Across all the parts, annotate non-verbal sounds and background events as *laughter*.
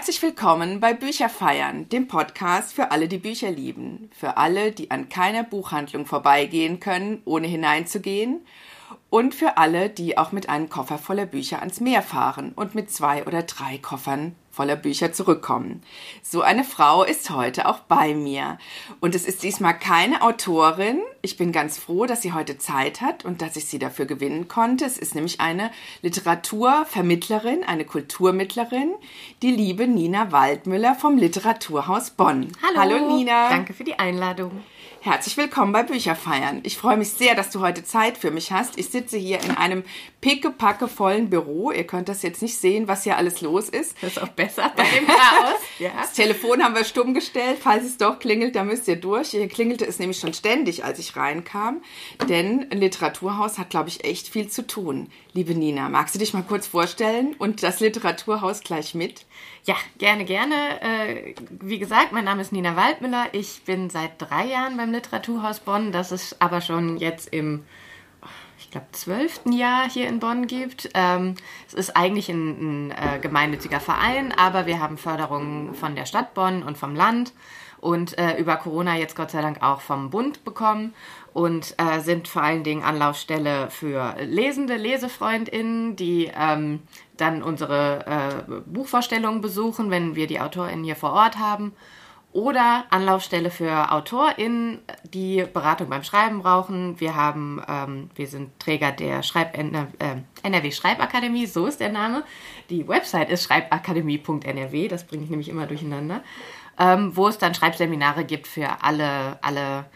Herzlich willkommen bei Bücherfeiern, dem Podcast für alle, die Bücher lieben, für alle, die an keiner Buchhandlung vorbeigehen können, ohne hineinzugehen, und für alle, die auch mit einem Koffer voller Bücher ans Meer fahren und mit zwei oder drei Koffern voller Bücher zurückkommen. So eine Frau ist heute auch bei mir. Und es ist diesmal keine Autorin. Ich bin ganz froh, dass sie heute Zeit hat und dass ich sie dafür gewinnen konnte. Es ist nämlich eine Literaturvermittlerin, eine Kulturmittlerin, die liebe Nina Waldmüller vom Literaturhaus Bonn. Hallo. Hallo Nina. Danke für die Einladung. Herzlich willkommen bei Bücherfeiern. Ich freue mich sehr, dass du heute Zeit für mich hast. Ich sitze hier in einem pickepacke vollen Büro. Ihr könnt das jetzt nicht sehen, was hier alles los ist. Das ist auch besser bei dem Chaos. *laughs* ja. Das Telefon haben wir stumm gestellt. Falls es doch klingelt, dann müsst ihr durch. Hier klingelte es nämlich schon ständig, als ich reinkam. Denn ein Literaturhaus hat, glaube ich, echt viel zu tun. Liebe Nina, magst du dich mal kurz vorstellen und das Literaturhaus gleich mit? Ja, gerne, gerne. Äh, wie gesagt, mein Name ist Nina Waldmüller. Ich bin seit drei Jahren beim Literaturhaus Bonn. Das ist aber schon jetzt im, ich glaube, zwölften Jahr hier in Bonn gibt. Ähm, es ist eigentlich ein, ein äh, gemeinnütziger Verein, aber wir haben Förderungen von der Stadt Bonn und vom Land und äh, über Corona jetzt Gott sei Dank auch vom Bund bekommen und äh, sind vor allen Dingen Anlaufstelle für lesende LesefreundInnen, die ähm, dann unsere äh, Buchvorstellungen besuchen, wenn wir die AutorInnen hier vor Ort haben. Oder Anlaufstelle für AutorInnen, die Beratung beim Schreiben brauchen. Wir haben, ähm, wir sind Träger der Schreib äh, NRW Schreibakademie, so ist der Name. Die Website ist schreibakademie.nrw, das bringe ich nämlich immer durcheinander. Ähm, wo es dann Schreibseminare gibt für alle, alle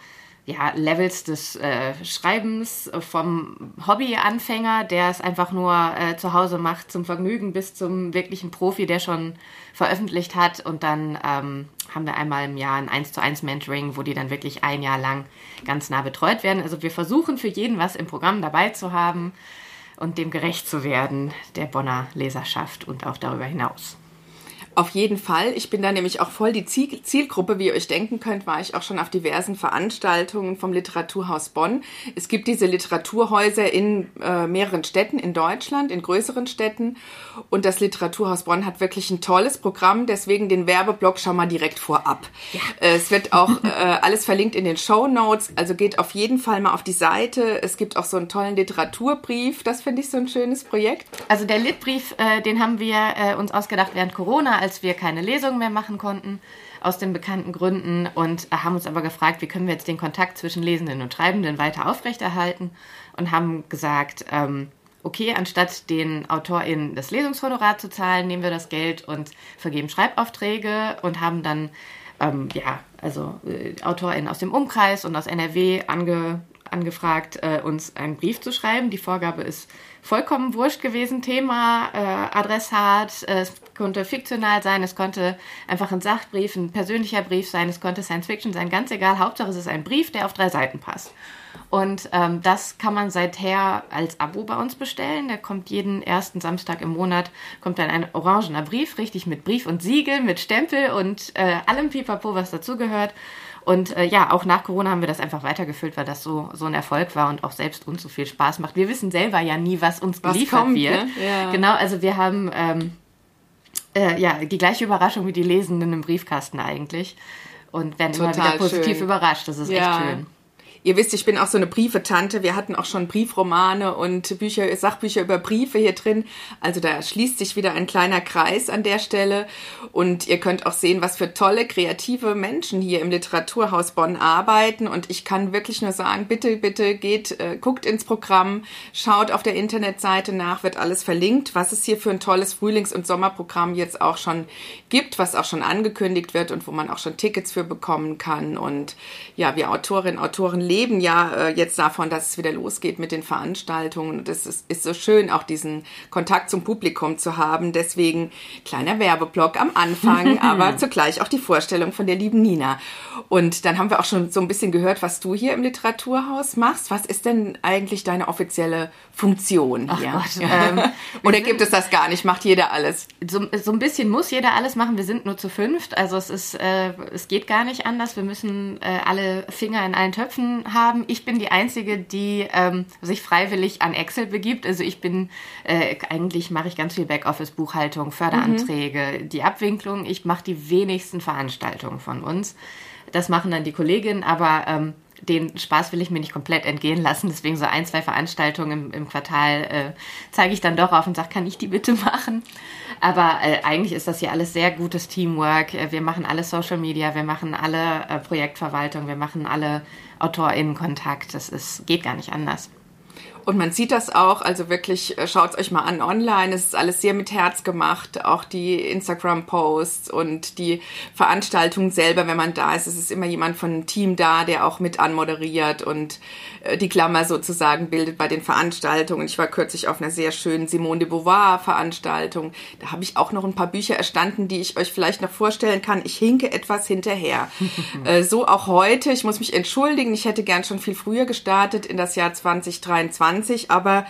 ja, Levels des äh, Schreibens vom Hobbyanfänger, der es einfach nur äh, zu Hause macht zum Vergnügen, bis zum wirklichen Profi, der schon veröffentlicht hat. Und dann ähm, haben wir einmal im Jahr ein 1 zu 1 Mentoring, wo die dann wirklich ein Jahr lang ganz nah betreut werden. Also wir versuchen für jeden was im Programm dabei zu haben und dem gerecht zu werden, der Bonner Leserschaft und auch darüber hinaus. Auf jeden Fall. Ich bin da nämlich auch voll die Zielgruppe. Wie ihr euch denken könnt, war ich auch schon auf diversen Veranstaltungen vom Literaturhaus Bonn. Es gibt diese Literaturhäuser in äh, mehreren Städten in Deutschland, in größeren Städten. Und das Literaturhaus Bonn hat wirklich ein tolles Programm. Deswegen den Werbeblock schon mal direkt vorab. Ja. Äh, es wird auch äh, alles verlinkt in den Show Notes. Also geht auf jeden Fall mal auf die Seite. Es gibt auch so einen tollen Literaturbrief. Das finde ich so ein schönes Projekt. Also der Litbrief, äh, den haben wir äh, uns ausgedacht während Corona als wir keine Lesungen mehr machen konnten, aus den bekannten Gründen, und haben uns aber gefragt, wie können wir jetzt den Kontakt zwischen Lesenden und Schreibenden weiter aufrechterhalten und haben gesagt, ähm, okay, anstatt den AutorInnen das Lesungshonorar zu zahlen, nehmen wir das Geld und vergeben Schreibaufträge und haben dann ähm, ja, also äh, AutorInnen aus dem Umkreis und aus NRW ange, angefragt, äh, uns einen Brief zu schreiben. Die Vorgabe ist vollkommen wurscht gewesen. Thema, äh, Adressat, äh, es konnte fiktional sein, es konnte einfach ein Sachbrief, ein persönlicher Brief sein, es konnte Science Fiction sein, ganz egal. Hauptsache es ist ein Brief, der auf drei Seiten passt. Und ähm, das kann man seither als Abo bei uns bestellen. Der kommt jeden ersten Samstag im Monat, kommt dann ein orangener Brief, richtig mit Brief und Siegel, mit Stempel und äh, allem Pipapo, was dazugehört. Und äh, ja, auch nach Corona haben wir das einfach weitergefüllt, weil das so, so ein Erfolg war und auch selbst uns so viel Spaß macht. Wir wissen selber ja nie, was uns was geliefert kommt, wird. Ne? Ja. Genau, also wir haben ähm, äh, ja die gleiche Überraschung wie die Lesenden im Briefkasten eigentlich und werden Total immer wieder positiv schön. überrascht. Das ist ja. echt schön. Ihr wisst, ich bin auch so eine Briefetante. Wir hatten auch schon Briefromane und Bücher, Sachbücher über Briefe hier drin. Also da schließt sich wieder ein kleiner Kreis an der Stelle. Und ihr könnt auch sehen, was für tolle, kreative Menschen hier im Literaturhaus Bonn arbeiten. Und ich kann wirklich nur sagen, bitte, bitte geht, äh, guckt ins Programm, schaut auf der Internetseite nach, wird alles verlinkt, was es hier für ein tolles Frühlings- und Sommerprogramm jetzt auch schon gibt, was auch schon angekündigt wird und wo man auch schon Tickets für bekommen kann. Und ja, wir Autorinnen, Autoren leben ja äh, jetzt davon, dass es wieder losgeht mit den Veranstaltungen. Und es ist, ist so schön, auch diesen Kontakt zum Publikum zu haben. Deswegen kleiner Werbeblock am Anfang, *laughs* aber zugleich auch die Vorstellung von der lieben Nina. Und dann haben wir auch schon so ein bisschen gehört, was du hier im Literaturhaus machst. Was ist denn eigentlich deine offizielle Funktion Ach Gott, ähm, *laughs* Oder gibt es das gar nicht? Macht jeder alles? So, so ein bisschen muss jeder alles machen. Wir sind nur zu fünft. Also es ist, äh, es geht gar nicht anders. Wir müssen äh, alle Finger in allen Töpfen Haben. Ich bin die Einzige, die ähm, sich freiwillig an Excel begibt. Also ich bin, äh, eigentlich mache ich ganz viel Backoffice-Buchhaltung, Förderanträge, mhm. die Abwinklung. Ich mache die wenigsten Veranstaltungen von uns. Das machen dann die Kolleginnen, aber ähm, den Spaß will ich mir nicht komplett entgehen lassen. Deswegen so ein, zwei Veranstaltungen im, im Quartal äh, zeige ich dann doch auf und sage, kann ich die bitte *laughs* machen? Aber äh, eigentlich ist das hier alles sehr gutes Teamwork. Äh, wir machen alle Social Media, wir machen alle äh, Projektverwaltung, wir machen alle AutorInnen-Kontakt. Das ist, geht gar nicht anders. Und man sieht das auch, also wirklich, äh, schaut es euch mal an online. Es ist alles sehr mit Herz gemacht. Auch die Instagram-Posts und die Veranstaltungen selber, wenn man da ist. Es ist immer jemand von einem Team da, der auch mit anmoderiert und äh, die Klammer sozusagen bildet bei den Veranstaltungen. Ich war kürzlich auf einer sehr schönen Simone de Beauvoir Veranstaltung. Da habe ich auch noch ein paar Bücher erstanden, die ich euch vielleicht noch vorstellen kann. Ich hinke etwas hinterher. *laughs* äh, so auch heute. Ich muss mich entschuldigen. Ich hätte gern schon viel früher gestartet in das Jahr 2023, aber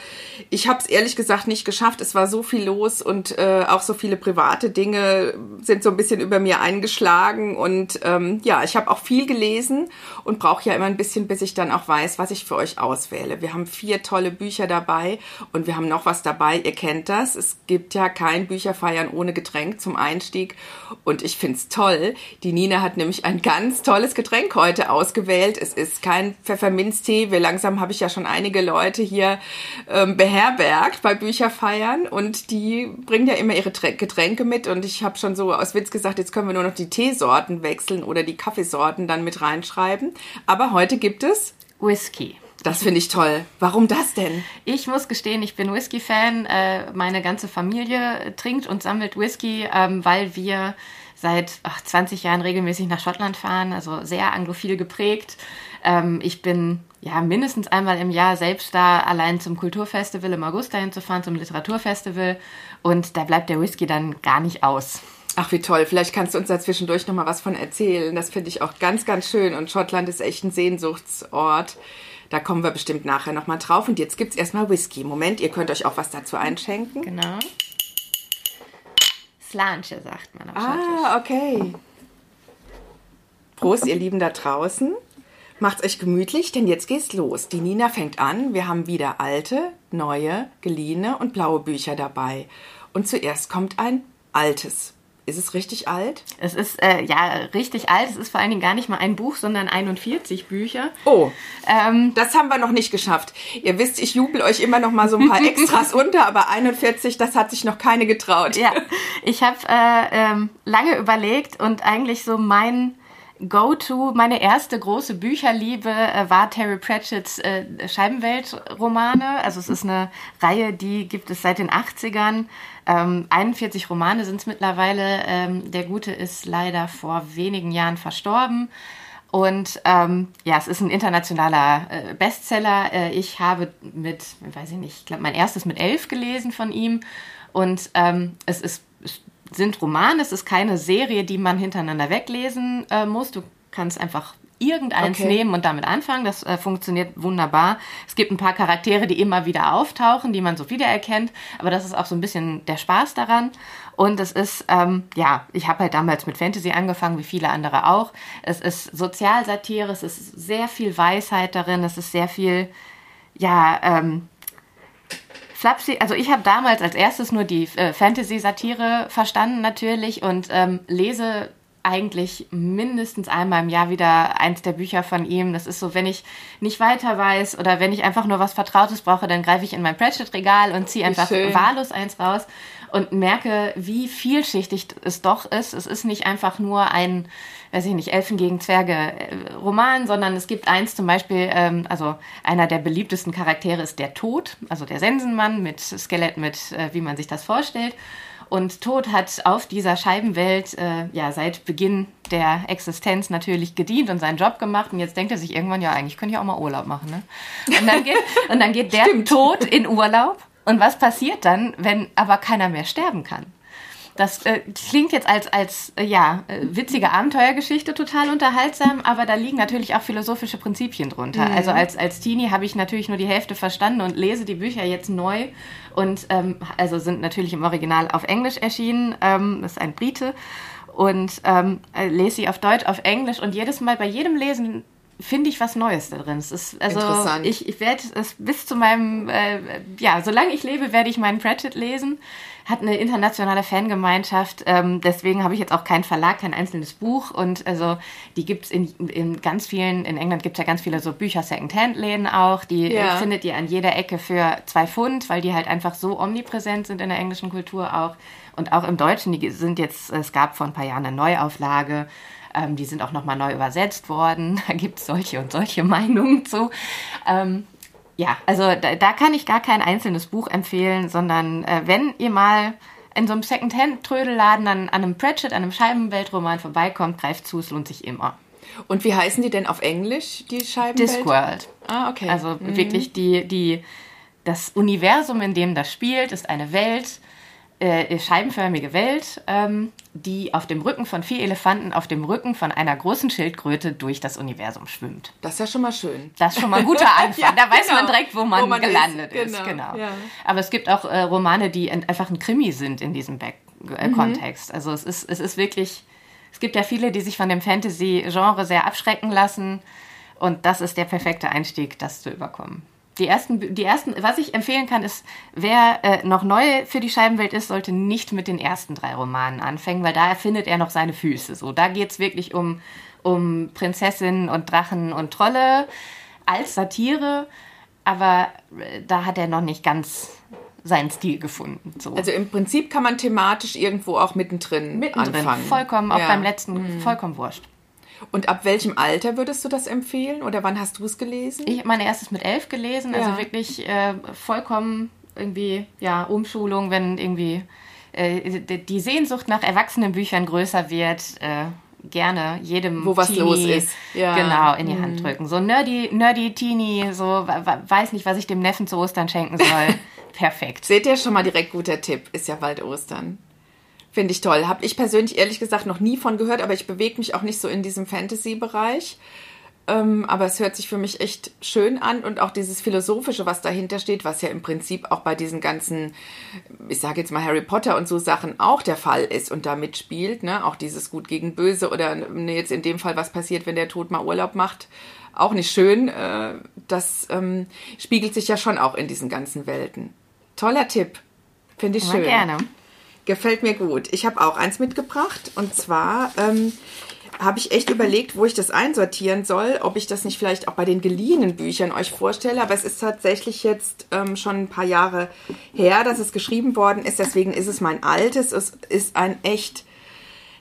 ich habe es ehrlich gesagt nicht geschafft. Es war so viel los und äh, auch so viele private Dinge sind so ein bisschen über mir eingeschlagen und ähm, ja, ich habe auch viel gelesen und brauche ja immer ein bisschen, bis ich dann auch weiß, was ich für euch auswähle. Wir haben vier tolle Bücher dabei und wir haben noch was dabei. Ihr kennt das. Es gibt ja kein Bücherfeiern ohne Getränk zum Einstieg. Und ich finde es toll. Die Nina hat nämlich ein ganz tolles Getränk heute ausgewählt. Es ist kein Pfefferminztee. Wir langsam habe ich ja schon einige Leute hier ähm, beherbergt bei Bücherfeiern und die bringen ja immer ihre Getränke mit. Und ich habe schon so aus Witz gesagt, jetzt können wir nur noch die Teesorten wechseln oder die Kaffeesorten dann mit reinschreiben. Aber heute gibt es Whisky. Das finde ich toll. Warum das denn? Ich muss gestehen, ich bin Whisky-Fan. Äh, meine ganze Familie trinkt und sammelt Whisky, ähm, weil wir seit ach, 20 Jahren regelmäßig nach Schottland fahren, also sehr anglophil geprägt. Ähm, ich bin ja mindestens einmal im Jahr selbst da, allein zum Kulturfestival im August dahin zu fahren, zum Literaturfestival. Und da bleibt der Whisky dann gar nicht aus. Ach, wie toll. Vielleicht kannst du uns da zwischendurch noch mal was von erzählen. Das finde ich auch ganz, ganz schön. Und Schottland ist echt ein Sehnsuchtsort. Da kommen wir bestimmt nachher noch mal drauf. Und jetzt gibt es erstmal Whisky. Moment, ihr könnt euch auch was dazu einschenken. Genau. Slanche, sagt man auf Ah, okay. Prost, ihr Lieben da draußen. Macht's euch gemütlich, denn jetzt geht's los. Die Nina fängt an. Wir haben wieder alte, neue, geliehene und blaue Bücher dabei. Und zuerst kommt ein altes ist es richtig alt? Es ist äh, ja richtig alt. Es ist vor allen Dingen gar nicht mal ein Buch, sondern 41 Bücher. Oh, ähm, das haben wir noch nicht geschafft. Ihr wisst, ich jubel euch immer noch mal so ein paar *laughs* Extras unter, aber 41, das hat sich noch keine getraut. Ja, ich habe äh, ähm, lange überlegt und eigentlich so mein Go-To, meine erste große Bücherliebe äh, war Terry Pratchett's äh, Scheibenwelt-Romane. Also es ist eine Reihe, die gibt es seit den 80ern. Ähm, 41 Romane sind es mittlerweile. Ähm, der Gute ist leider vor wenigen Jahren verstorben. Und ähm, ja, es ist ein internationaler äh, Bestseller. Äh, ich habe mit, weiß ich nicht, ich glaube, mein erstes mit elf gelesen von ihm. Und ähm, es ist sind Romane, es ist keine Serie, die man hintereinander weglesen äh, muss. Du kannst einfach irgendeins okay. nehmen und damit anfangen. Das äh, funktioniert wunderbar. Es gibt ein paar Charaktere, die immer wieder auftauchen, die man so wiedererkennt, aber das ist auch so ein bisschen der Spaß daran. Und es ist, ähm, ja, ich habe halt damals mit Fantasy angefangen, wie viele andere auch. Es ist Sozialsatire, es ist sehr viel Weisheit darin, es ist sehr viel, ja, ähm, Flapsy, also ich habe damals als erstes nur die äh, Fantasy-Satire verstanden natürlich und ähm, lese eigentlich mindestens einmal im Jahr wieder eins der Bücher von ihm. Das ist so, wenn ich nicht weiter weiß oder wenn ich einfach nur was Vertrautes brauche, dann greife ich in mein Pratchett-Regal und ziehe einfach wahllos eins raus und merke, wie vielschichtig es doch ist. Es ist nicht einfach nur ein weiß ich nicht, Elfen gegen Zwerge äh, Roman, sondern es gibt eins zum Beispiel, ähm, also einer der beliebtesten Charaktere ist der Tod, also der Sensenmann mit Skelett, mit äh, wie man sich das vorstellt. Und Tod hat auf dieser Scheibenwelt äh, ja seit Beginn der Existenz natürlich gedient und seinen Job gemacht. Und jetzt denkt er sich irgendwann, ja, eigentlich könnte ich auch mal Urlaub machen. Ne? Und, dann geht, und dann geht der *laughs* Stimmt. Tod in Urlaub. Und was passiert dann, wenn aber keiner mehr sterben kann? Das äh, klingt jetzt als, als äh, ja, äh, witzige Abenteuergeschichte total unterhaltsam, aber da liegen natürlich auch philosophische Prinzipien drunter. Mhm. Also als, als Teenie habe ich natürlich nur die Hälfte verstanden und lese die Bücher jetzt neu und ähm, also sind natürlich im Original auf Englisch erschienen. Ähm, das ist ein Brite und ähm, äh, lese sie auf Deutsch, auf Englisch und jedes Mal bei jedem Lesen finde ich was Neues da drin. Es ist, also ich, ich werde es bis zu meinem, äh, ja, solange ich lebe, werde ich meinen Pratchett lesen. Hat eine internationale Fangemeinschaft, ähm, deswegen habe ich jetzt auch keinen Verlag, kein einzelnes Buch. Und also die gibt's in, in ganz vielen, in England gibt's ja ganz viele so Bücher Second-Hand-Läden auch. Die ja. findet ihr an jeder Ecke für zwei Pfund, weil die halt einfach so omnipräsent sind in der englischen Kultur auch. Und auch im Deutschen, die sind jetzt, es gab vor ein paar Jahren eine Neuauflage. Ähm, die sind auch nochmal neu übersetzt worden. *laughs* Da gibt es solche und solche Meinungen zu. Ähm, ja, also da, da, kann ich gar kein einzelnes Buch empfehlen, sondern äh, wenn ihr mal in so einem Secondhand-Trödelladen an, an einem Pratchett, an einem Scheibenweltroman vorbeikommt, greift zu, es lohnt sich immer. Und wie heißen die denn auf Englisch, die Scheibenwelt? Discworld. Ah, okay. Also mhm. wirklich die, die, das Universum, in dem das spielt, ist eine Welt, äh, scheibenförmige Welt, ähm, die auf dem Rücken von vier Elefanten auf dem Rücken von einer großen Schildkröte durch das Universum schwimmt. Das ist ja schon mal schön. Das ist schon mal ein guter *laughs* Anfang. ja, da weiß genau. man direkt, wo man, wo man gelandet ist. ist. Genau. genau. Ja. Aber es gibt auch äh, Romane, die einfach ein Krimi sind in diesem Back äh, mhm. Kontext. Also es ist, es ist wirklich, es gibt ja viele, die sich von dem Fantasy-Genre sehr abschrecken lassen. Und das ist der perfekte Einstieg, das zu überkommen die ersten, die ersten, was ich empfehlen kann, ist, wer äh, noch neu für die Scheibenwelt ist, sollte nicht mit den ersten drei Romanen anfangen, weil da erfindet er noch seine Füße. So, da geht's wirklich um, um Prinzessinnen und Drachen und Trolle als Satire, aber äh, da hat er noch nicht ganz seinen Stil gefunden. So. Also im Prinzip kann man thematisch irgendwo auch mittendrin, mittendrin anfangen. Vollkommen, auch ja. beim letzten, mhm. vollkommen wurscht. Und ab welchem Alter würdest du das empfehlen oder wann hast du es gelesen? Ich habe mein erstes mit elf gelesen, also ja. wirklich äh, vollkommen irgendwie, ja, Umschulung, wenn irgendwie äh, die Sehnsucht nach Erwachsenenbüchern größer wird. Äh, gerne jedem wo was Teenie, los ist ja. genau in die mhm. Hand drücken so nerdy nerdy Teenie so weiß nicht was ich dem Neffen zu Ostern schenken soll *laughs* perfekt seht ihr schon mal direkt guter Tipp ist ja bald Ostern Finde ich toll. Habe ich persönlich ehrlich gesagt noch nie von gehört, aber ich bewege mich auch nicht so in diesem Fantasy-Bereich. Ähm, aber es hört sich für mich echt schön an und auch dieses Philosophische, was dahinter steht, was ja im Prinzip auch bei diesen ganzen, ich sage jetzt mal Harry Potter und so Sachen auch der Fall ist und da mitspielt, ne? Auch dieses Gut gegen Böse oder ne, jetzt in dem Fall, was passiert, wenn der Tod mal Urlaub macht, auch nicht schön. Äh, das ähm, spiegelt sich ja schon auch in diesen ganzen Welten. Toller Tipp. Finde ich Immer schön. Gerne. Gefällt mir gut. Ich habe auch eins mitgebracht und zwar ähm, habe ich echt überlegt, wo ich das einsortieren soll, ob ich das nicht vielleicht auch bei den geliehenen Büchern euch vorstelle, aber es ist tatsächlich jetzt ähm, schon ein paar Jahre her, dass es geschrieben worden ist, deswegen ist es mein altes. Es ist ein echt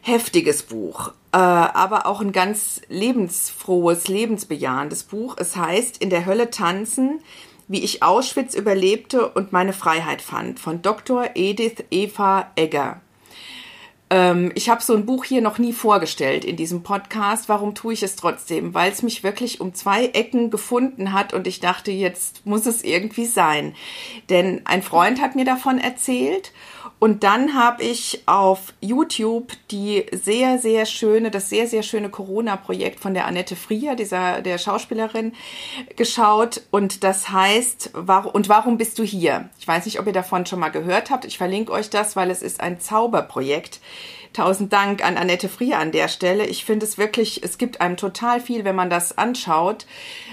heftiges Buch, äh, aber auch ein ganz lebensfrohes, lebensbejahendes Buch. Es heißt In der Hölle tanzen wie ich Auschwitz überlebte und meine Freiheit fand von Dr. Edith Eva Egger. Ähm, ich habe so ein Buch hier noch nie vorgestellt in diesem Podcast. Warum tue ich es trotzdem? Weil es mich wirklich um zwei Ecken gefunden hat und ich dachte, jetzt muss es irgendwie sein. Denn ein Freund hat mir davon erzählt und dann habe ich auf YouTube die sehr, sehr schöne, das sehr, sehr schöne Corona-Projekt von der Annette Frier, dieser, der Schauspielerin, geschaut. Und das heißt, war, und warum bist du hier? Ich weiß nicht, ob ihr davon schon mal gehört habt. Ich verlinke euch das, weil es ist ein Zauberprojekt Tausend Dank an Annette Frier an der Stelle. Ich finde es wirklich, es gibt einem total viel, wenn man das anschaut.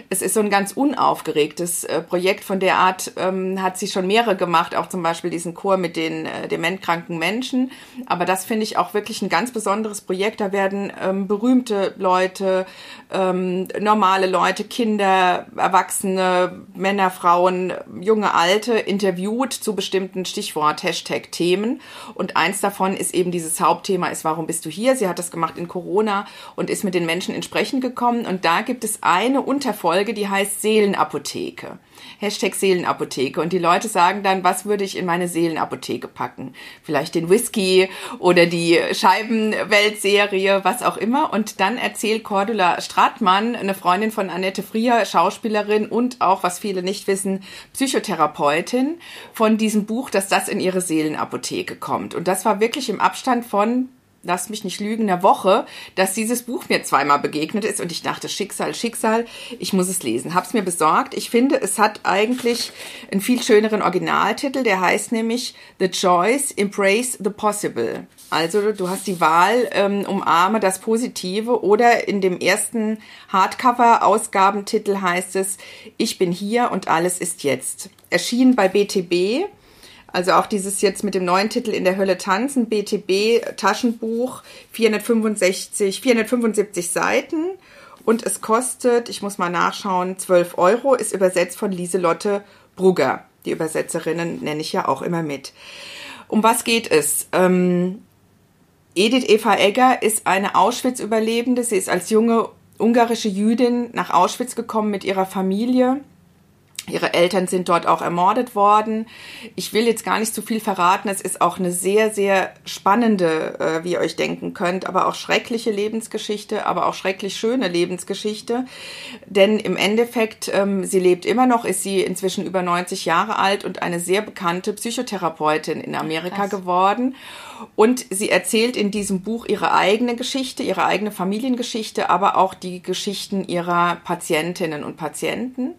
Es ist so ein ganz unaufgeregtes äh, Projekt von der Art, ähm, hat sie schon mehrere gemacht, auch zum Beispiel diesen Chor mit den äh, dementkranken Menschen. Aber das finde ich auch wirklich ein ganz besonderes Projekt. Da werden ähm, berühmte Leute, ähm, normale Leute, Kinder, Erwachsene, Männer, Frauen, junge, alte interviewt zu bestimmten Stichwort, Hashtag Themen. Und eins davon ist eben dieses Hauptthema Thema ist, warum bist du hier? Sie hat das gemacht in Corona und ist mit den Menschen ins Sprechen gekommen. Und da gibt es eine Unterfolge, die heißt Seelenapotheke. Hashtag Seelenapotheke. Und die Leute sagen dann, was würde ich in meine Seelenapotheke packen? Vielleicht den Whisky oder die Scheibenweltserie, was auch immer. Und dann erzählt Cordula Stratmann, eine Freundin von Annette Frier, Schauspielerin und auch, was viele nicht wissen, Psychotherapeutin, von diesem Buch, dass das in ihre Seelenapotheke kommt. Und das war wirklich im Abstand von lass mich nicht lügen, einer Woche, dass dieses Buch mir zweimal begegnet ist und ich dachte, Schicksal, Schicksal, ich muss es lesen. Hab's mir besorgt. Ich finde, es hat eigentlich einen viel schöneren Originaltitel, der heißt nämlich The Choice, Embrace the Possible. Also du hast die Wahl, ähm, umarme das Positive oder in dem ersten Hardcover-Ausgabentitel heißt es, ich bin hier und alles ist jetzt. Erschienen bei BTB also auch dieses jetzt mit dem neuen Titel In der Hölle tanzen, BTB Taschenbuch, 465, 475 Seiten. Und es kostet, ich muss mal nachschauen, 12 Euro, ist übersetzt von Lieselotte Brugger. Die Übersetzerinnen nenne ich ja auch immer mit. Um was geht es? Ähm, Edith Eva Egger ist eine Auschwitz-Überlebende. Sie ist als junge ungarische Jüdin nach Auschwitz gekommen mit ihrer Familie Ihre Eltern sind dort auch ermordet worden. Ich will jetzt gar nicht zu viel verraten. Es ist auch eine sehr, sehr spannende, äh, wie ihr euch denken könnt, aber auch schreckliche Lebensgeschichte, aber auch schrecklich schöne Lebensgeschichte. Denn im Endeffekt, ähm, sie lebt immer noch, ist sie inzwischen über 90 Jahre alt und eine sehr bekannte Psychotherapeutin in Amerika Krass. geworden. Und sie erzählt in diesem Buch ihre eigene Geschichte, ihre eigene Familiengeschichte, aber auch die Geschichten ihrer Patientinnen und Patienten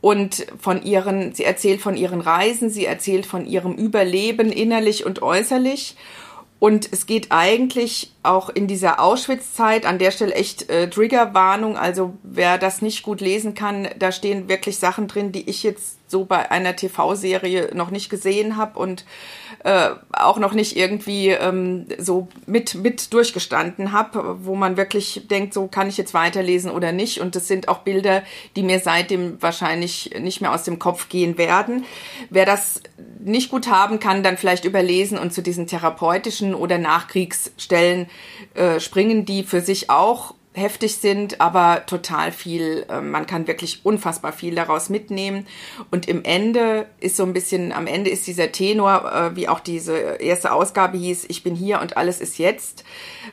und von ihren, sie erzählt von ihren Reisen, sie erzählt von ihrem Überleben innerlich und äußerlich. Und es geht eigentlich auch in dieser Auschwitz-Zeit an der Stelle echt äh, Triggerwarnung. Also wer das nicht gut lesen kann, da stehen wirklich Sachen drin, die ich jetzt so bei einer TV-Serie noch nicht gesehen habe und äh, auch noch nicht irgendwie ähm, so mit, mit durchgestanden habe, wo man wirklich denkt, so kann ich jetzt weiterlesen oder nicht. Und das sind auch Bilder, die mir seitdem wahrscheinlich nicht mehr aus dem Kopf gehen werden. Wer das nicht gut haben kann, dann vielleicht überlesen und zu diesen therapeutischen oder Nachkriegsstellen äh, springen, die für sich auch heftig sind, aber total viel, äh, man kann wirklich unfassbar viel daraus mitnehmen. Und im Ende ist so ein bisschen, am Ende ist dieser Tenor, äh, wie auch diese erste Ausgabe hieß, ich bin hier und alles ist jetzt.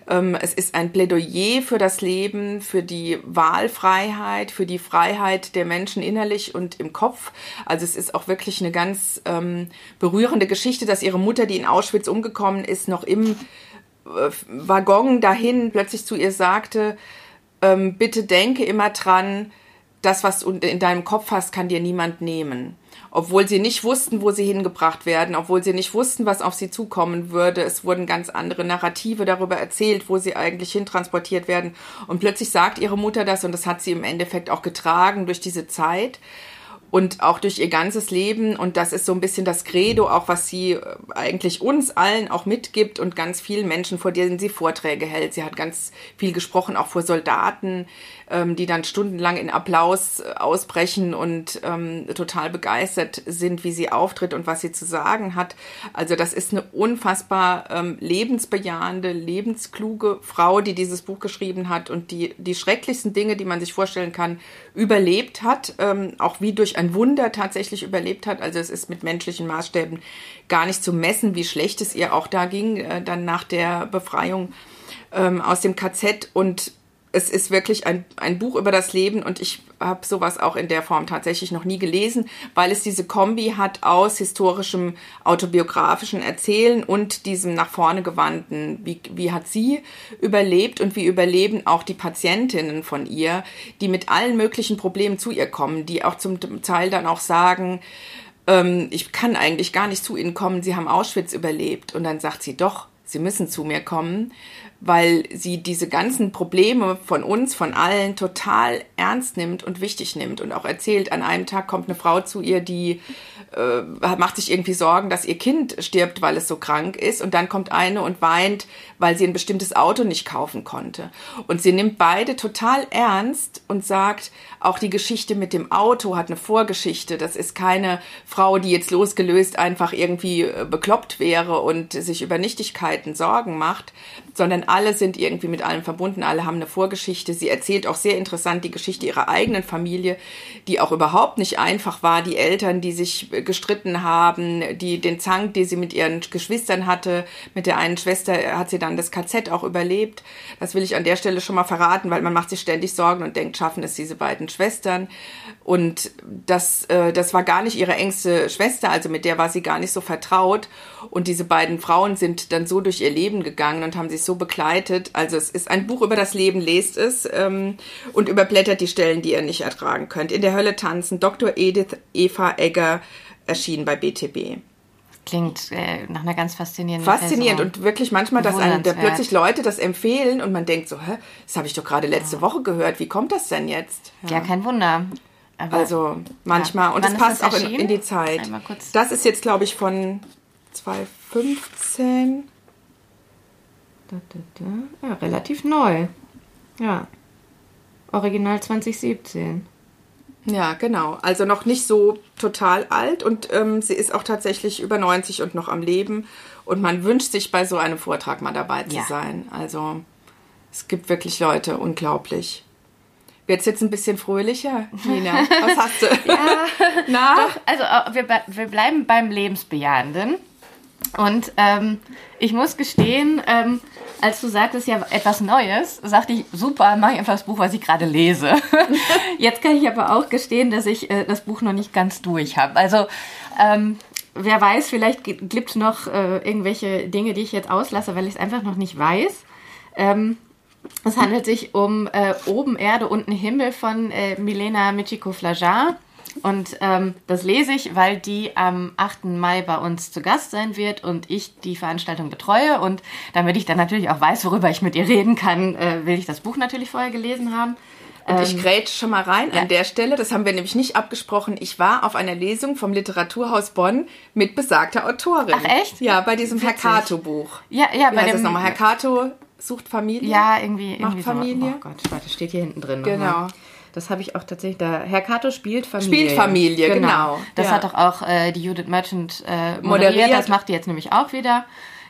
Ähm, es ist ein Plädoyer für das Leben, für die Wahlfreiheit, für die Freiheit der Menschen innerlich und im Kopf. Also es ist auch wirklich eine ganz ähm, berührende Geschichte, dass ihre Mutter, die in Auschwitz umgekommen ist, noch im Waggon dahin plötzlich zu ihr sagte, ähm, bitte denke immer dran, das, was du in deinem Kopf hast, kann dir niemand nehmen. Obwohl sie nicht wussten, wo sie hingebracht werden, obwohl sie nicht wussten, was auf sie zukommen würde. Es wurden ganz andere Narrative darüber erzählt, wo sie eigentlich hintransportiert werden. Und plötzlich sagt ihre Mutter das und das hat sie im Endeffekt auch getragen durch diese Zeit und auch durch ihr ganzes Leben. Und das ist so ein bisschen das Credo, auch was sie äh, eigentlich uns allen auch mitgibt und ganz vielen Menschen, vor denen sie Vorträge hält. Sie hat ganz viel gesprochen, auch vor Soldaten, ähm, die dann stundenlang in Applaus äh, ausbrechen und ähm, total begeistert sind, wie sie auftritt und was sie zu sagen hat. Also das ist eine unfassbar ähm, lebensbejahende, lebenskluge Frau, die dieses Buch geschrieben hat und die die schrecklichsten Dinge, die man sich vorstellen kann, überlebt hat, ähm, auch wie durch ein Wunder tatsächlich überlebt hat. Also es ist mit menschlichen Maßstäben gar nicht zu messen, wie schlecht es ihr auch da ging, äh, dann nach der Befreiung ähm, aus dem KZ. Und es ist wirklich ein, ein Buch über das Leben und ich habe sowas auch in der Form tatsächlich noch nie gelesen, weil es diese Kombi hat aus historischem autobiografischen Erzählen und diesem nach vorne gewandten, wie, wie hat sie überlebt und wie überleben auch die Patientinnen von ihr, die mit allen möglichen Problemen zu ihr kommen, die auch zum Teil dann auch sagen, ähm, ich kann eigentlich gar nicht zu ihnen kommen, sie haben Auschwitz überlebt. Und dann sagt sie doch, sie müssen zu mir kommen, weil sie diese ganzen Probleme von uns, von allen total ernst nimmt und wichtig nimmt und auch erzählt, an einem Tag kommt eine Frau zu ihr, die äh, macht sich irgendwie Sorgen, dass ihr Kind stirbt, weil es so krank ist. Und dann kommt eine und weint, weil sie ein bestimmtes Auto nicht kaufen konnte. Und sie nimmt beide total ernst und sagt, auch die Geschichte mit dem Auto hat eine Vorgeschichte. Das ist keine Frau, die jetzt losgelöst einfach irgendwie äh, bekloppt wäre und sich über Nichtigkeiten Sorgen macht, sondern alle sind irgendwie mit allem verbunden, alle haben eine Vorgeschichte. Sie erzählt auch sehr interessant die Geschichte ihrer eigenen Familie, die auch überhaupt nicht einfach war. Die Eltern, die sich gestritten haben, die den Zank, die sie mit ihren Geschwistern hatte, mit der einen Schwester hat sie dann das KZ auch überlebt. Das will ich an der Stelle schon mal verraten, weil man macht sich ständig Sorgen und denkt, schaffen es diese beiden Schwestern. Und das, äh, das war gar nicht ihre engste Schwester, also mit der war sie gar nicht so vertraut. Und diese beiden Frauen sind dann so durch durch ihr Leben gegangen und haben sich so begleitet. Also es ist ein Buch über das Leben, lest es ähm, und überblättert die Stellen, die ihr nicht ertragen könnt. In der Hölle tanzen, Dr. Edith Eva Egger erschienen bei BTB. Klingt äh, nach einer ganz faszinierenden Faszinierend Person. und wirklich manchmal, dass einem da plötzlich Leute das empfehlen und man denkt so, hä, das habe ich doch gerade letzte Woche gehört, wie kommt das denn jetzt? Ja, kein Wunder. Aber Also manchmal, Ja. und es passt auch in, in die Zeit. Das ist jetzt, glaube ich, von 2015. Da, da, da. Ja, relativ neu. Ja. Original 2017. Ja, genau. Also noch nicht so total alt und ähm, sie ist auch tatsächlich über 90 und noch am Leben. Und man wünscht sich bei so einem Vortrag mal dabei zu Ja. sein. Also es gibt wirklich Leute, unglaublich. Wird's jetzt ein bisschen fröhlicher, Nina? *laughs* Was hast du? ja, *laughs* Na? Also äh, wir, wir bleiben beim Lebensbejahenden. Und ähm, ich muss gestehen, ähm, als du sagtest ja etwas Neues, sagte ich, super, mach ich einfach das Buch, was ich gerade lese. *laughs* Jetzt kann ich aber auch gestehen, dass ich äh, das Buch noch nicht ganz durch habe. Also ähm, wer weiß, vielleicht gibt es noch äh, irgendwelche Dinge, die ich jetzt auslasse, weil ich es einfach noch nicht weiß. Ähm, es handelt sich um äh, Oben Erde, unten Himmel von äh, Milena Michiko-Flajar. Und ähm, das lese ich, weil die am 8. Mai bei uns zu Gast sein wird und ich die Veranstaltung betreue. Und damit ich dann natürlich auch weiß, worüber ich mit ihr reden kann, äh, will ich das Buch natürlich vorher gelesen haben. Und ich grätsche schon mal rein an der Stelle, das haben wir nämlich nicht abgesprochen. Ich war auf einer Lesung vom Literaturhaus Bonn mit besagter Autorin. Ach, echt? Ja, bei diesem Witzig. Herr-Kato-Buch. Ja, ja, Wie bei heißt dem das nochmal? Herr Kato sucht Familie? Ja, irgendwie, Macht irgendwie Familie? So. Oh Gott, warte, steht hier hinten drin. Genau. nochmal. Das habe ich auch tatsächlich da. Herr Kato spielt Familie. Spielt Familie, genau. Das Ja. hat doch auch äh, die Judith Merchant äh, moderiert. Moderiert. Das macht die jetzt nämlich auch wieder.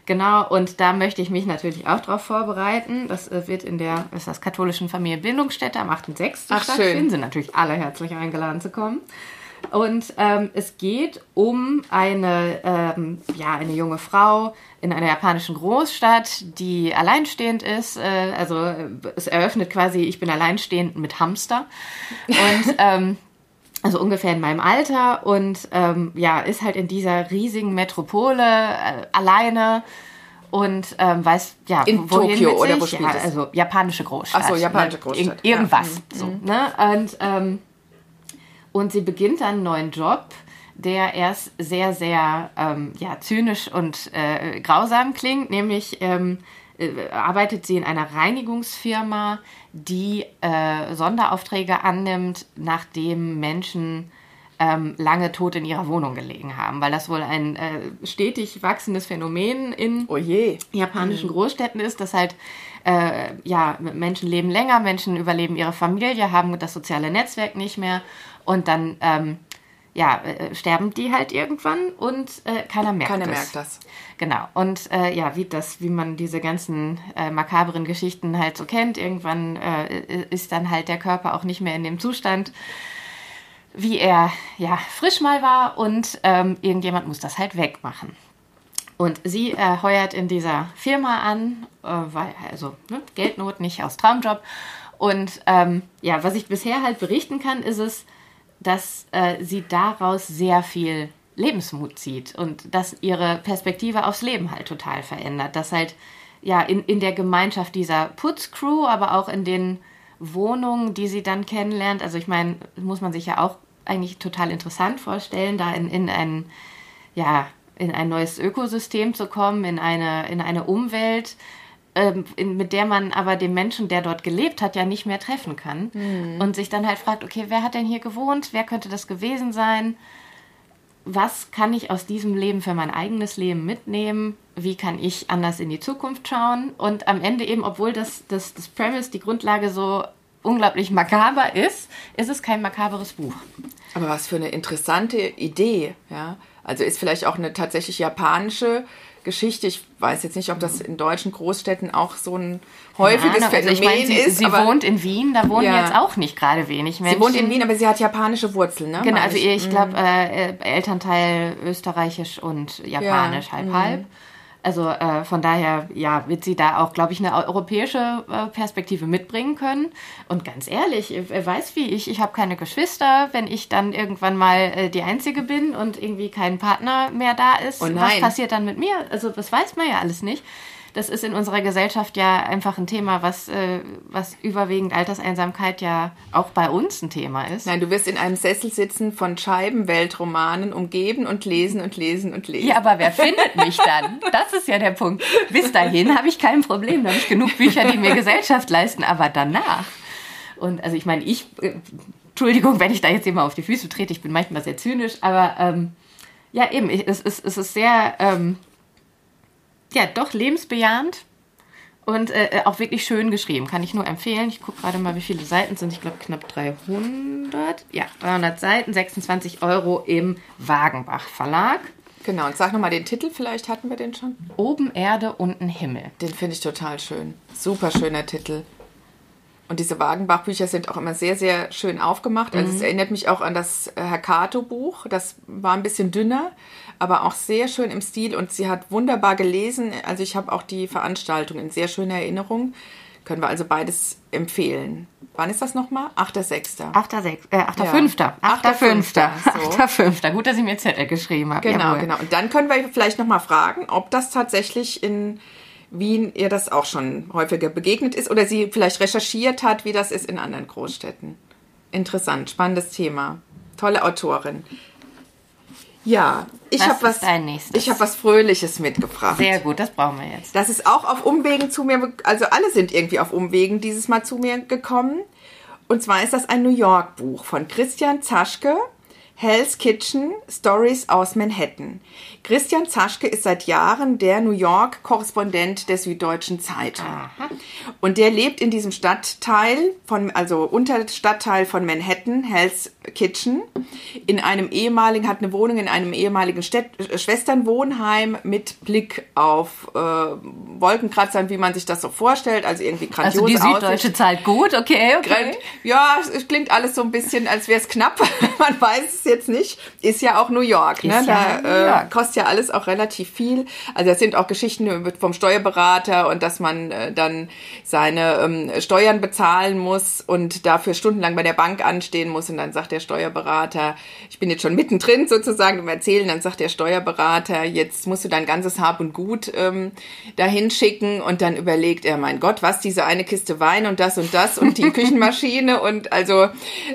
Genau, und da möchte ich mich natürlich auch drauf vorbereiten. Das äh, wird in der was ist das, katholischen Familienbildungsstätte am 8.6. Ach, stattfinden. Sind natürlich alle herzlich eingeladen zu kommen. Und ähm, es geht um eine, ähm, ja, eine junge Frau in einer japanischen Großstadt, die alleinstehend ist. Äh, also äh, es eröffnet quasi, ich bin alleinstehend mit Hamster. Und *laughs* ähm, also ungefähr in meinem Alter und ähm, ja, ist halt in dieser riesigen Metropole äh, alleine und ähm, weiß, ja, In wohin Tokio oder wo spielt ja? Also japanische Großstadt. Ach so, japanische ne? Großstadt, Ir irgendwas. ja. Mhm. So, ne? Und, ähm, und sie beginnt einen neuen Job, der erst sehr, sehr ähm, ja, zynisch und äh, grausam klingt, nämlich ähm, äh, arbeitet sie in einer Reinigungsfirma, die äh, Sonderaufträge annimmt, nachdem Menschen ähm, lange tot in ihrer Wohnung gelegen haben, weil das wohl ein äh, stetig wachsendes Phänomen in Oh japanischen Großstädten ist, dass halt äh, ja Menschen leben länger, Menschen überleben ihre Familie, haben das soziale Netzwerk nicht mehr und dann ähm, ja äh, sterben die halt irgendwann und äh, keiner merkt Keiner es. merkt das. Genau. Und äh, ja, wie das, wie man diese ganzen äh, makabren Geschichten halt so kennt, irgendwann äh, ist dann halt der Körper auch nicht mehr in dem Zustand, wie er ja frisch mal war und ähm, irgendjemand muss das halt wegmachen. Und sie äh, heuert in dieser Firma an, äh, weil, also ne, Geldnot, nicht aus Traumjob. Und ähm, ja, was ich bisher halt berichten kann, ist es, dass äh, sie daraus sehr viel Lebensmut zieht und dass ihre Perspektive aufs Leben halt total verändert. Dass halt ja in, in der Gemeinschaft dieser Putzcrew, aber auch in den Wohnungen, die sie dann kennenlernt. Also ich meine, muss man sich ja auch eigentlich total interessant vorstellen, da in, in ein, ja, in ein neues Ökosystem zu kommen, in eine, in eine Umwelt, ähm, in, mit der man aber den Menschen, der dort gelebt hat, ja nicht mehr treffen kann. Und sich dann halt fragt, okay, wer hat denn hier gewohnt? Wer könnte das gewesen sein? Was kann ich aus diesem Leben für mein eigenes Leben mitnehmen? Wie kann ich anders in die Zukunft schauen? Und am Ende eben, obwohl das, das, das Premise, die Grundlage so unglaublich makaber ist, ist es kein makaberes Buch. Aber was für eine interessante Idee, ja. Also ist vielleicht auch eine tatsächlich japanische Geschichte. Ich weiß jetzt nicht, ob das in deutschen Großstädten auch so ein häufiges Phänomen also ich meine, sie, ist. sie aber wohnt in Wien, da wohnen Ja. jetzt auch nicht gerade wenig Menschen. sie wohnt in Wien, aber sie hat japanische Wurzeln, ne? Genau, also ich glaube, äh, äh, Elternteil österreichisch und japanisch, Ja, halb mhm. halb. Also äh, von daher, ja, wird sie da auch, glaube ich, eine europäische äh, Perspektive mitbringen können. Und ganz ehrlich, wer weiß wie ich, ich habe keine Geschwister, wenn ich dann irgendwann mal äh, die Einzige bin und irgendwie kein Partner mehr da ist, Oh was passiert dann mit mir? Also das weiß man ja alles nicht. Das ist in unserer Gesellschaft ja einfach ein Thema, was, äh, was überwiegend Alterseinsamkeit ja auch bei uns ein Thema ist. Nein, du wirst in einem Sessel sitzen von Scheibenweltromanen umgeben und lesen und lesen und lesen. Ja, aber wer findet mich dann? Das ist ja der Punkt. Bis dahin habe ich kein Problem. Da habe ich genug Bücher, die mir Gesellschaft leisten. Aber danach. Und also ich meine, ich, äh, Entschuldigung, wenn ich da jetzt immer auf die Füße trete, ich bin manchmal sehr zynisch, aber ähm, ja, eben, ich, es, ist, es ist sehr, ähm, ja, doch lebensbejahend und äh, auch wirklich schön geschrieben. Kann ich nur empfehlen. Ich gucke gerade mal, wie viele Seiten sind. Ich glaube, knapp 300. Ja, 300 Seiten, 26 Euro im Wagenbach Verlag. Genau, und sag nochmal den Titel, vielleicht hatten wir den schon. Oben Erde, unten Himmel. Den finde ich total schön. Super schöner Titel. Und diese Wagenbach-Bücher sind auch immer sehr, sehr schön aufgemacht. Also es erinnert mich auch an das äh, Herr Cato-Buch. Das war ein bisschen dünner, aber auch sehr schön im Stil. Und sie hat wunderbar gelesen. Also ich habe auch die Veranstaltung in sehr schöner Erinnerung. Können wir also beides empfehlen. Wann ist das nochmal? 8.6. 8.5. Äh, 8.5. Ja. 8.5. 8.5., so. 8.5. Gut, dass ich mir Zettel geschrieben habe. Genau, Jawohl. genau. Und dann können wir vielleicht nochmal fragen, ob das tatsächlich in Wien ihr das auch schon häufiger begegnet ist oder sie vielleicht recherchiert hat, wie das ist in anderen Großstädten. Interessant, spannendes Thema. Tolle Autorin. Ja, ich Was habe was, ist dein nächstes? ich habe was Fröhliches mitgebracht. Sehr gut, das brauchen wir jetzt. Das ist auch auf Umwegen zu mir, also alle sind irgendwie auf Umwegen dieses Mal zu mir gekommen. Und zwar ist das ein New York Buch von Christian Zaschke, Hell's Kitchen, Stories aus Manhattan. Christian Zaschke ist seit Jahren der New York-Korrespondent der Süddeutschen Zeitung. Und der lebt in diesem Stadtteil, von, also Unterstadtteil von Manhattan, Hell's Kitchen, in einem ehemaligen, hat eine Wohnung in einem ehemaligen Städt äh, Schwesternwohnheim mit Blick auf äh, Wolkenkratzern, wie man sich das so vorstellt, also irgendwie grandios Also die Aussicht. Süddeutsche zahlt gut, okay, okay. Ja, es- klingt alles so ein bisschen, als wäre es knapp. *laughs* Man weiß es jetzt nicht. Ist ja auch New York. Ne? Ja da äh, York. kostet ja alles auch relativ viel. Also es sind auch Geschichten über- vom Steuerberater und dass man äh, dann seine ähm, Steuern bezahlen muss und dafür stundenlang bei der Bank anstehen muss. Und dann sagt der Steuerberater, ich bin jetzt schon mittendrin sozusagen im Erzählen, dann sagt der Steuerberater, jetzt musst du dein ganzes Hab und Gut ähm, dahin schicken und dann überlegt er, mein Gott, was, diese eine Kiste Wein und das und das und die *laughs* Küchenmaschine und also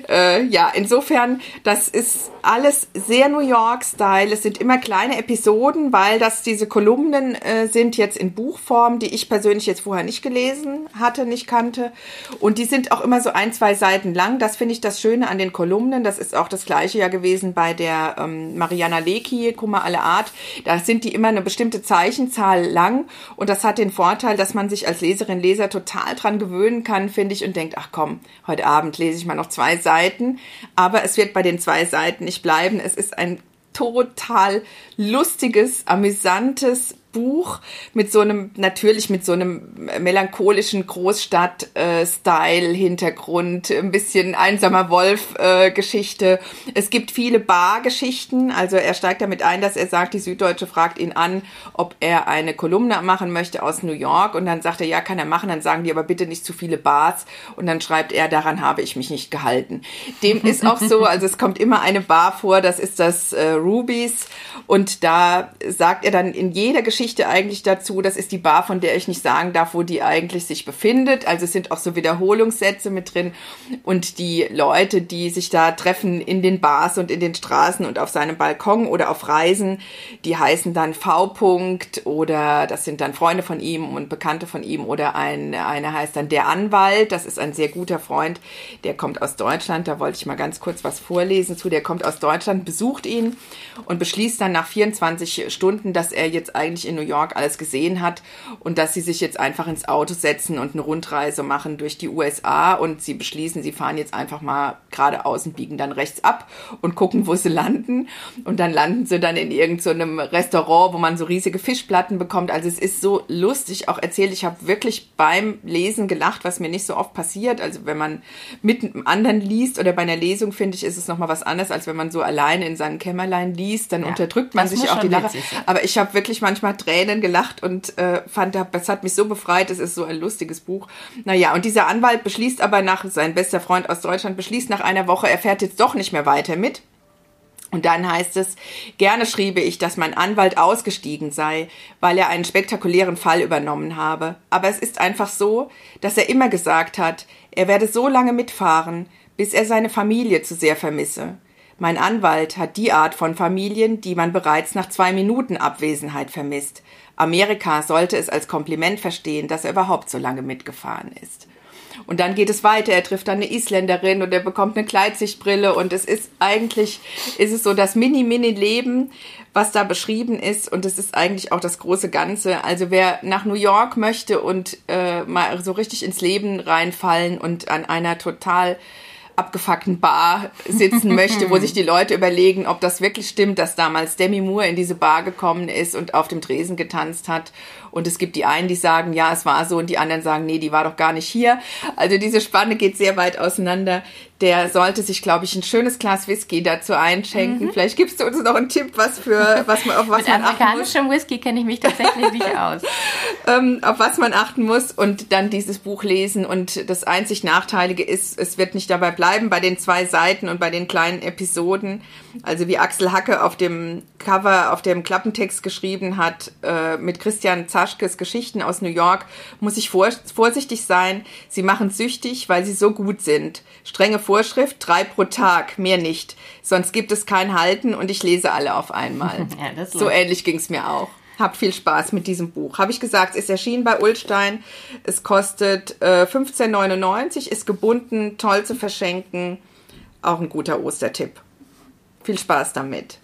äh, ja, insofern, das ist alles sehr New York-Style. Es sind immer kleine Episoden, weil das diese Kolumnen äh, sind jetzt in Buchform, die ich persönlich jetzt vorher nicht gelesen hatte, nicht kannte. Und die sind auch immer so ein, zwei Seiten lang. Das finde ich das Schöne an den Kolumnen. Das ist auch das gleiche ja gewesen bei der ähm, Mariana Lecki, Kummer alle Art. Da sind die immer eine bestimmte Zeichenzahl lang. Und das hat den Vorteil, dass man sich als Leserin, Leser total dran gewöhnen kann, finde ich, und denkt, ach komm, heute Abend lese ich mal noch zwei Seiten. Aber es wird bei den zwei Seiten nicht bleiben. Es ist ein total lustiges, amüsantes Buch mit so einem, natürlich mit so einem melancholischen Großstadt-Style-Hintergrund, ein bisschen einsamer Wolf-Geschichte. es gibt viele Bar-Geschichten, also er steigt damit ein, dass er sagt, die Süddeutsche fragt ihn an, ob er eine Kolumne machen möchte aus New York. Und dann sagt er, ja, kann er machen, dann sagen die aber bitte nicht zu viele Bars. Und dann schreibt er, daran habe ich mich nicht gehalten. Dem ist auch so, also es kommt immer eine Bar vor, das ist das äh, Rubies und da sagt er dann in jeder Geschichte eigentlich dazu, das ist die Bar, von der ich nicht sagen darf, wo die eigentlich sich befindet. Also es sind auch so Wiederholungssätze mit drin. Und die Leute, die sich da treffen in den Bars und in den Straßen und auf seinem Balkon oder auf Reisen, die heißen dann V. -Punkt oder das sind dann Freunde von ihm und Bekannte von ihm oder ein, einer heißt dann der Anwalt, das ist ein sehr guter Freund, der kommt aus Deutschland, da wollte ich mal ganz kurz was vorlesen zu, der kommt aus Deutschland, besucht ihn und beschließt dann nach 24 Stunden, dass er jetzt eigentlich in New York alles gesehen hat und dass sie sich jetzt einfach ins Auto setzen und eine Rundreise machen durch die USA und sie beschließen, sie fahren jetzt einfach mal geradeaus und biegen dann rechts ab und gucken, wo sie landen und dann landen sie dann in irgendeinem Restaurant, wo man so riesige Fischplatten bekommt. Also es ist so lustig, auch erzählt, ich habe wirklich beim Lesen gelacht, was mir nicht so oft passiert. Also wenn man mit einem anderen liest oder bei einer Lesung, finde ich, ist es nochmal was anderes, als wenn man so alleine in seinem Kämmerlein liest, dann unterdrückt man sich auch die Lache. Aber ich habe wirklich manchmal erstmal Tränen gelacht und äh, fand, das hat mich so befreit, es ist so ein lustiges Buch. Naja, und dieser Anwalt beschließt aber nach, sein bester Freund aus Deutschland beschließt nach einer Woche, er fährt jetzt doch nicht mehr weiter mit. Und dann heißt es, gerne schriebe ich, dass mein Anwalt ausgestiegen sei, weil er einen spektakulären Fall übernommen habe. Aber es ist einfach so, dass er immer gesagt hat, er werde so lange mitfahren, bis er seine Familie zu sehr vermisse. Mein Anwalt hat die Art von Familien, die man bereits nach zwei Minuten Abwesenheit vermisst. Amerika sollte es als Kompliment verstehen, dass er überhaupt so lange mitgefahren ist. Und dann geht es weiter. Er trifft dann eine Isländerin und er bekommt eine Gleitsichtbrille und es ist eigentlich, ist es so das Mini-Mini-Leben, was da beschrieben ist und es ist eigentlich auch das große Ganze. Also wer nach New York möchte und äh, mal so richtig ins Leben reinfallen und an einer total abgefuckten Bar sitzen *laughs* möchte, wo sich die Leute überlegen, ob das wirklich stimmt, dass damals Demi Moore in diese Bar gekommen ist und auf dem Tresen getanzt hat. Und es gibt die einen, die sagen, ja, es war so, und die anderen sagen, nee, die war doch gar nicht hier. Also diese Spanne geht sehr weit auseinander der sollte sich, glaube ich, ein schönes Glas Whisky dazu einschenken. Mhm. Vielleicht gibst du uns noch einen Tipp, was für was man auf was Mit man achten muss. amerikanischem Whisky kenne ich mich tatsächlich nicht *laughs* aus. ähm, auf was man achten muss und dann dieses Buch lesen. Und das einzig Nachteilige ist, es wird nicht dabei bleiben bei den zwei Seiten und bei den kleinen Episoden. Also wie Axel Hacke auf dem Cover, auf dem Klappentext geschrieben hat, äh, mit Christian Zaschkes Geschichten aus New York, muss ich vor, vorsichtig sein. Sie machen süchtig, weil sie so gut sind. Strenge Vorschrift, drei pro Tag, mehr nicht. Sonst gibt es kein Halten und ich lese alle auf einmal. *laughs* ja, so ähnlich ging es mir auch. Habt viel Spaß mit diesem Buch. Habe ich gesagt, es ist erschienen bei Ulstein. Es kostet äh, 15,99, ist gebunden, toll zu verschenken. Auch ein guter Ostertipp. Viel Spaß damit.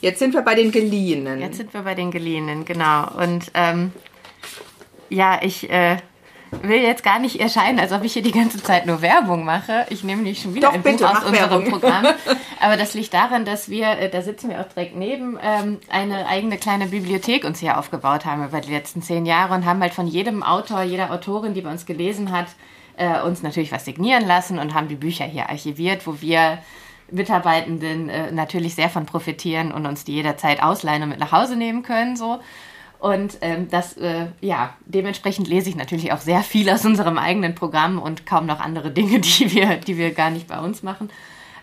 Jetzt sind wir bei den Geliehenen. Jetzt sind wir bei den Geliehenen, genau. Und ähm, ja, ich äh, will jetzt gar nicht erscheinen, als ob ich hier die ganze Zeit nur Werbung mache. Ich nehme nicht schon wieder Doch, ein bitte, Buch aus unserem Werbung. Programm. *laughs* Aber das liegt daran, dass wir, äh, da sitzen wir auch direkt neben, ähm, eine eigene kleine Bibliothek uns hier aufgebaut haben über die letzten zehn Jahre und haben halt von jedem Autor, jeder Autorin, die bei uns gelesen hat, äh, uns natürlich was signieren lassen und haben die Bücher hier archiviert, wo wir Mitarbeitenden äh, natürlich sehr von profitieren und uns die jederzeit ausleihen und mit nach Hause nehmen können. So. Und ähm, das, äh, ja, dementsprechend lese ich natürlich auch sehr viel aus unserem eigenen Programm und kaum noch andere Dinge, *laughs* die wir, die wir gar nicht bei uns machen.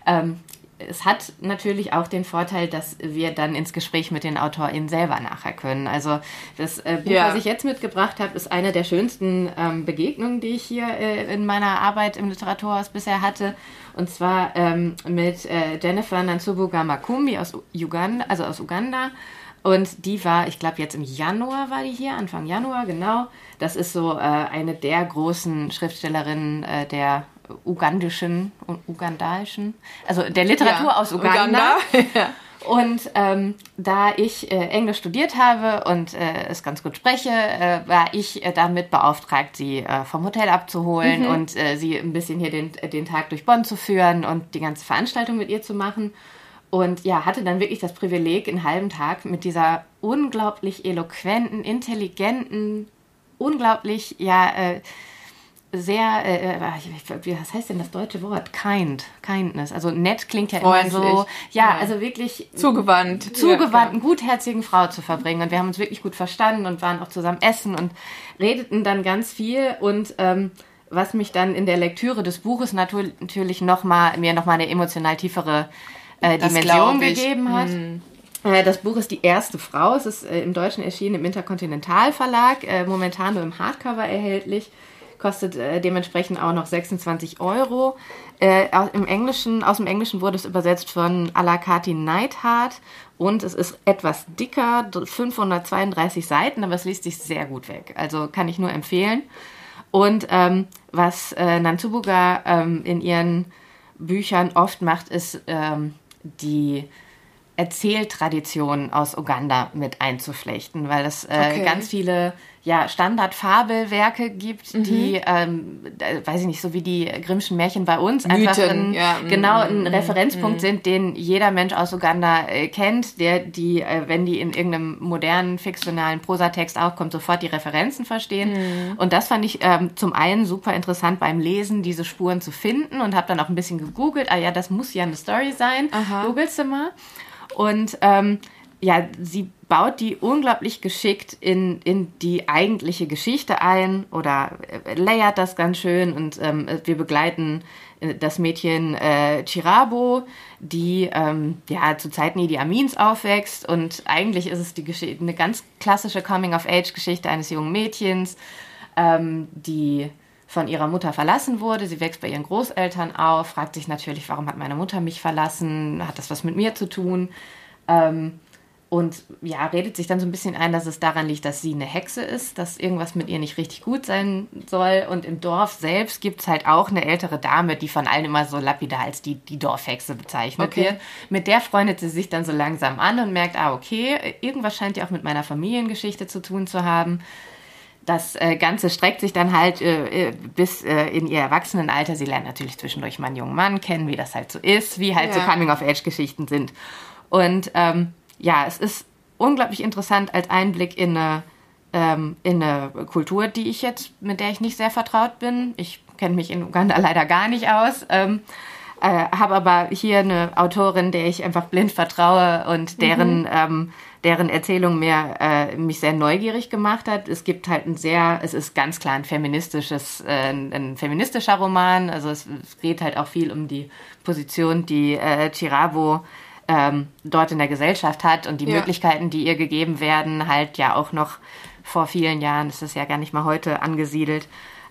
Ähm, es hat natürlich auch den Vorteil, dass wir dann ins Gespräch mit den AutorInnen selber nachher können. Also das äh, Buch, ja. was ich jetzt mitgebracht habe, ist eine der schönsten ähm, Begegnungen, die ich hier äh, in meiner Arbeit im Literaturhaus bisher hatte. Und zwar ähm, mit äh, Jennifer Nansubuga Makumbi aus Uganda, also aus Uganda. Und die war, ich glaube, jetzt im Januar war die hier, Anfang Januar, genau. Das ist so äh, eine der großen Schriftstellerinnen äh, der ugandischen und ugandaischen, also der Literatur ja, aus Uganda. Uganda. *laughs* Und ähm, da ich äh, Englisch studiert habe und äh, es ganz gut spreche, äh, war ich äh, damit beauftragt, sie äh, vom Hotel abzuholen mhm. und äh, sie ein bisschen hier den, den Tag durch Bonn zu führen und die ganze Veranstaltung mit ihr zu machen. Und ja, hatte dann wirklich das Privileg, einen halben Tag mit dieser unglaublich eloquenten, intelligenten, unglaublich, ja, äh, sehr, äh, äh was heißt denn das deutsche Wort? Kind, kindness. Also nett klingt ja immer so. Ja, ja, also wirklich zugewandt, zugewandt, ja, gutherzigen Frau zu verbringen. Und wir haben uns wirklich gut verstanden und waren auch zusammen essen und redeten dann ganz viel. Und ähm, was mich dann in der Lektüre des Buches natürlich noch mal, mir nochmal eine emotional tiefere äh, Dimension gegeben hat. Mhm. Das Buch ist die erste Frau. Es ist äh, im Deutschen erschienen im Interkontinental Verlag, äh, momentan nur im Hardcover erhältlich kostet äh, dementsprechend auch noch 26 Euro. Äh, im Englischen, aus dem Englischen wurde es übersetzt von Alakati Neidhardt und es ist etwas dicker, 532 Seiten, aber es liest sich sehr gut weg. Also kann ich nur empfehlen. Und ähm, was äh, Nantubuga ähm, in ihren Büchern oft macht, ist ähm, die Erzähltradition aus Uganda mit einzuflechten, weil es äh, okay. ganz viele ja, Standardfabelwerke gibt, mhm. die, ähm, weiß ich nicht, so wie die Grimmschen Märchen bei uns, Mythen, einfach ein, ja. genau ein mhm. Referenzpunkt mhm. sind, den jeder Mensch aus Uganda äh, kennt, der die, äh, wenn die in irgendeinem modernen, fiktionalen Prosatext aufkommt, sofort die Referenzen verstehen. Mhm. Und das fand ich ähm, zum einen super interessant beim Lesen, diese Spuren zu finden und habe dann auch ein bisschen gegoogelt, ah ja, das muss ja eine Story sein, Aha. googelst du mal. Und ähm, ja, sie baut die unglaublich geschickt in, in die eigentliche Geschichte ein oder äh, layert das ganz schön und ähm, wir begleiten äh, das Mädchen äh, Chirabo, die ähm, ja zu Zeiten Idi Amins aufwächst. Und eigentlich ist es die eine ganz klassische Coming-of-Age-Geschichte eines jungen Mädchens, ähm, die von ihrer Mutter verlassen wurde. Sie wächst bei ihren Großeltern auf, fragt sich natürlich, warum hat meine Mutter mich verlassen? Hat das was mit mir zu tun? Ähm, und ja, redet sich dann so ein bisschen ein, dass es daran liegt, dass sie eine Hexe ist, dass irgendwas mit ihr nicht richtig gut sein soll. Und im Dorf selbst gibt es halt auch eine ältere Dame, die von allen immer so lapidar als die, die Dorfhexe bezeichnet okay. wird. Mit der freundet sie sich dann so langsam an und merkt, ah, okay, irgendwas scheint ja auch mit meiner Familiengeschichte zu tun zu haben. Das äh, Ganze streckt sich dann halt äh, äh, bis äh, in ihr Erwachsenenalter. Sie lernt natürlich zwischendurch mal einen jungen Mann kennen, wie das halt so ist, wie halt ja. so Coming-of-Age-Geschichten sind. Und ähm, ja, es ist unglaublich interessant als Einblick in eine, ähm, in eine Kultur, die ich jetzt, mit der ich nicht sehr vertraut bin. Ich kenne mich in Uganda leider gar nicht aus. Ähm, äh, habe aber hier eine Autorin, der ich einfach blind vertraue und deren, mhm. Deren Erzählung mir, äh, mich sehr neugierig gemacht hat. Es gibt halt ein sehr, es ist ganz klar ein feministisches, äh, ein feministischer Roman. Also es, es geht halt auch viel um die Position, die äh, Chirabo ähm, dort in der Gesellschaft hat und die ja. Möglichkeiten, die ihr gegeben werden, halt ja auch noch vor vielen Jahren, das ist ja gar nicht mal heute angesiedelt.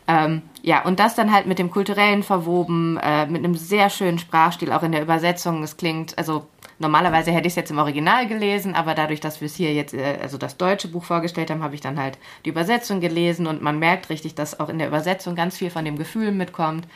Ähm, ja, und das dann halt mit dem Kulturellen verwoben, äh, mit einem sehr schönen Sprachstil, auch in der Übersetzung. Es klingt, also normalerweise hätte ich es jetzt im Original gelesen, aber dadurch, dass wir es hier jetzt, äh, also das deutsche Buch vorgestellt haben, habe ich dann halt die Übersetzung gelesen und man merkt richtig, dass auch in der Übersetzung ganz viel von dem Gefühl mitkommt.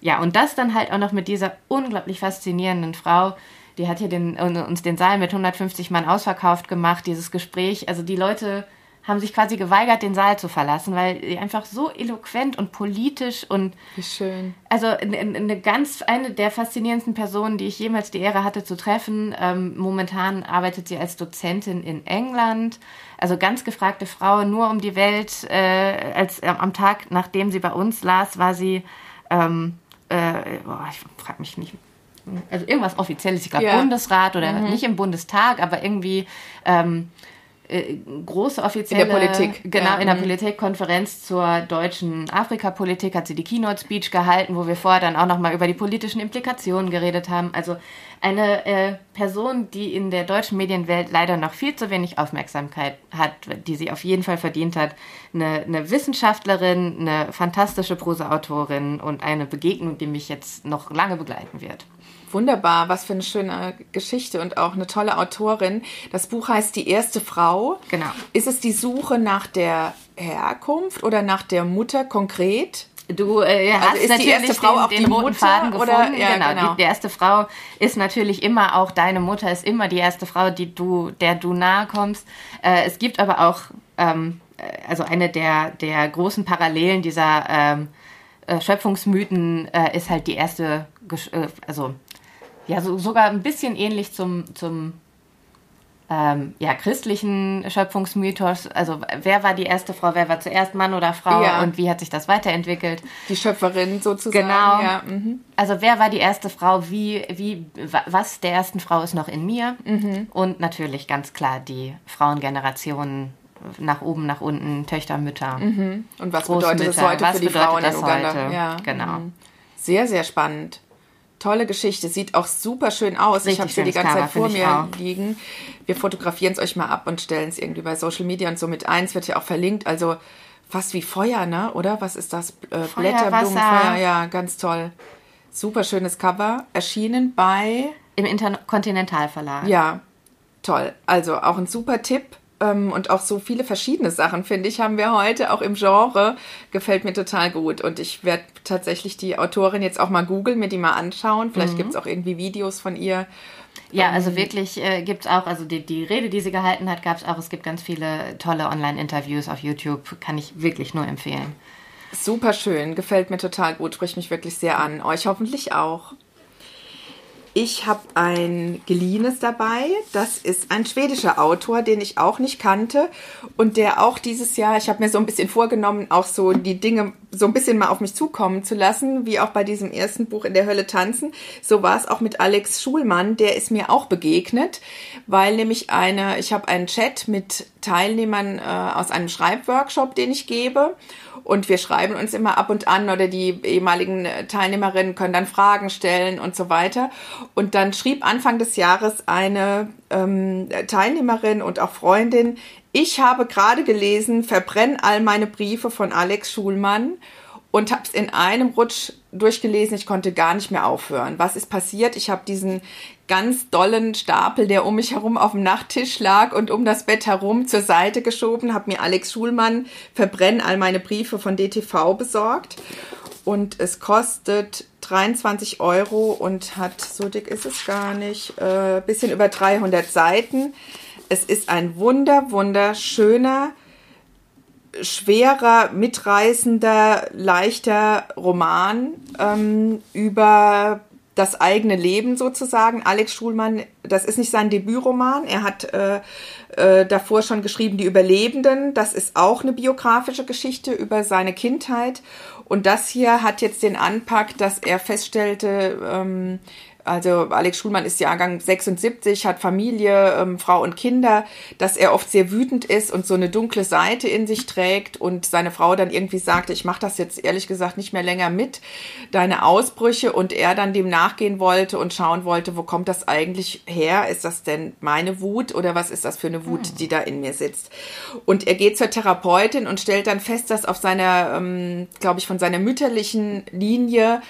Ja, und das dann halt auch noch mit dieser unglaublich faszinierenden Frau, die hat hier den, uns den Saal mit 150 Mann ausverkauft gemacht, dieses Gespräch. Also die Leute haben sich quasi geweigert, den Saal zu verlassen, weil sie einfach so eloquent und politisch und Wie schön. Also eine ganz eine der faszinierendsten Personen, die ich jemals die Ehre hatte zu treffen. Ähm, momentan arbeitet sie als Dozentin in England. Also ganz gefragte Frau, nur um die Welt. Äh, als äh, am Tag, nachdem sie bei uns las, war sie ähm, äh, boah, ich frage mich nicht also irgendwas Offizielles, ich glaube ja. Bundesrat oder mhm. nicht im Bundestag, aber irgendwie ähm, äh, große offizielle in der Politik genau ja. in der mhm. Politikkonferenz zur deutschen Afrikapolitik hat sie die Keynote Speech gehalten, wo wir vorher dann auch noch mal über die politischen Implikationen geredet haben. Also eine äh, Person, die in der deutschen Medienwelt leider noch viel zu wenig Aufmerksamkeit hat, die sie auf jeden Fall verdient hat. Eine, eine Wissenschaftlerin, eine fantastische Prosaautorin und eine Begegnung, die mich jetzt noch lange begleiten wird. Wunderbar, was für eine schöne Geschichte und auch eine tolle Autorin. Das Buch heißt Die erste Frau. Genau. Ist es die Suche nach der Herkunft oder nach der Mutter konkret? Du äh, also hast natürlich die erste Frau den, auch den roten Mutter, Faden gefunden. Oder? Ja, genau. genau. Die, die, erste Frau ist natürlich immer auch deine Mutter, ist immer die erste Frau, die du, der du nahe kommst. Äh, es gibt aber auch ähm, äh, also eine der, der großen Parallelen dieser ähm, äh, Schöpfungsmythen äh, ist halt die erste, äh, also ja, so, sogar ein bisschen ähnlich zum, zum ähm, ja, christlichen Schöpfungsmythos. Also wer war die erste Frau, wer war zuerst Mann oder Frau ja. und wie hat sich das weiterentwickelt? Die Schöpferin sozusagen. Genau. Ja. Mhm. Also wer war die erste Frau, wie, wie, was der ersten Frau ist noch in mir? Mhm. Und natürlich ganz klar die Frauengenerationen nach oben, nach unten, Töchter, Mütter. Mhm. Und was bedeutet das heute was für die Frauen in Uganda? Heute? Ja. Genau. Mhm. Sehr, sehr spannend. Tolle Geschichte, sieht auch super schön aus. Richtig ich habe sie die ganze Zeit vor mir liegen. Wir fotografieren es euch mal ab und stellen es irgendwie bei Social Media und so mit ein. Es wird ja auch verlinkt. Also fast wie Feuer, ne? Oder was ist das? Äh, Blätterblumen, Feuer, ja, ganz toll. Super schönes Cover. Erschienen bei. Im Interkontinentalverlag. Ja, toll. Also auch ein super Tipp ähm, und auch so viele verschiedene Sachen, finde ich, haben wir heute, auch im Genre. Gefällt mir total gut. Und ich werde tatsächlich die Autorin jetzt auch mal googeln, mir die mal anschauen. Vielleicht mhm. gibt es auch irgendwie Videos von ihr. Ja, also ähm, wirklich äh, gibt es auch, also die, die Rede, die sie gehalten hat, gab es auch. Es gibt ganz viele tolle Online-Interviews auf YouTube. Kann ich wirklich nur empfehlen. Super schön, gefällt mir total gut, spricht mich wirklich sehr an. Euch hoffentlich auch. Ich habe ein geliehenes dabei. Das ist ein schwedischer Autor, den ich auch nicht kannte und der auch dieses Jahr, ich habe mir so ein bisschen vorgenommen, auch so die Dinge so ein bisschen mal auf mich zukommen zu lassen, wie auch bei diesem ersten Buch in der Hölle tanzen. So war es auch mit Alex Schulmann, der ist mir auch begegnet, weil nämlich eine, ich habe einen Chat mit Teilnehmern äh, aus einem Schreibworkshop, den ich gebe und wir schreiben uns immer ab und an oder die ehemaligen Teilnehmerinnen können dann Fragen stellen und so weiter. Und dann schrieb Anfang des Jahres eine ähm, Teilnehmerin und auch Freundin, ich habe gerade gelesen, verbrenn all meine Briefe von Alex Schulmann und habe es in einem Rutsch durchgelesen. Ich konnte gar nicht mehr aufhören. Was ist passiert? Ich habe diesen ganz dollen Stapel, der um mich herum auf dem Nachttisch lag und um das Bett herum zur Seite geschoben, habe mir Alex Schulmann Verbrenn all meine Briefe von DTV besorgt. Und es kostet 23 Euro und hat, so dick ist es gar nicht, äh, bisschen über 300 Seiten. Es ist ein wunder, wunderschöner, schwerer, mitreißender, leichter Roman ähm, über das eigene Leben sozusagen. Alex Schulmann, das ist nicht sein Debütroman. Er hat äh, äh, davor schon geschrieben Die Überlebenden. Das ist auch eine biografische Geschichte über seine Kindheit. Und das hier hat jetzt den Anpack, dass er feststellte, ähm, also Alex Schulmann ist Jahrgang 76, hat Familie, ähm, Frau und Kinder, dass er oft sehr wütend ist und so eine dunkle Seite in sich trägt und seine Frau dann irgendwie sagte, ich mache das jetzt ehrlich gesagt nicht mehr länger mit, deine Ausbrüche und er dann dem nachgehen wollte und schauen wollte, wo kommt das eigentlich her? Ist das denn meine Wut oder was ist das für eine Wut, hm. die da in mir sitzt? Und er geht zur Therapeutin und stellt dann fest, dass auf seiner, ähm, glaube ich, von seiner mütterlichen Linie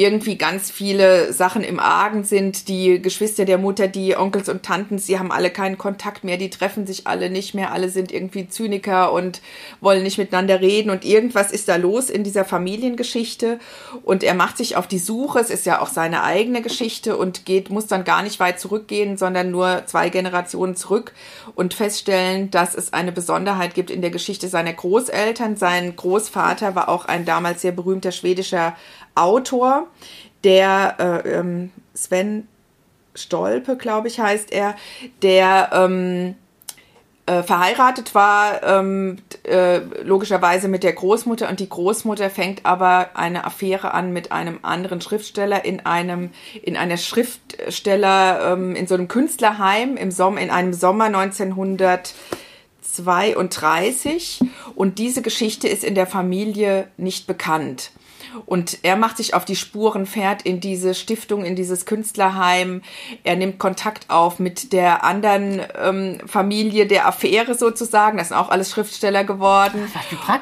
irgendwie ganz viele Sachen im Argen sind. Die Geschwister der Mutter, die Onkels und Tanten, sie haben alle keinen Kontakt mehr, die treffen sich alle nicht mehr, alle sind irgendwie Zyniker und wollen nicht miteinander reden. Und irgendwas ist da los in dieser Familiengeschichte. Und er macht sich auf die Suche, es ist ja auch seine eigene Geschichte und geht, muss dann gar nicht weit zurückgehen, sondern nur zwei Generationen zurück und feststellen, dass es eine Besonderheit gibt in der Geschichte seiner Großeltern. Sein Großvater war auch ein damals sehr berühmter schwedischer Autor, der äh, ähm, Sven Stolpe, glaube ich, heißt er, der ähm, äh, verheiratet war, ähm, äh, logischerweise mit der Großmutter und die Großmutter fängt aber eine Affäre an mit einem anderen Schriftsteller in einem in einer Schriftsteller ähm, in so einem Künstlerheim im Sommer in einem Sommer 1932 und diese Geschichte ist in der Familie nicht bekannt. Und er macht sich auf die Spuren, fährt in diese Stiftung, in dieses Künstlerheim. Er nimmt Kontakt auf mit der anderen ähm, Familie der Affäre sozusagen. Das sind auch alles Schriftsteller geworden.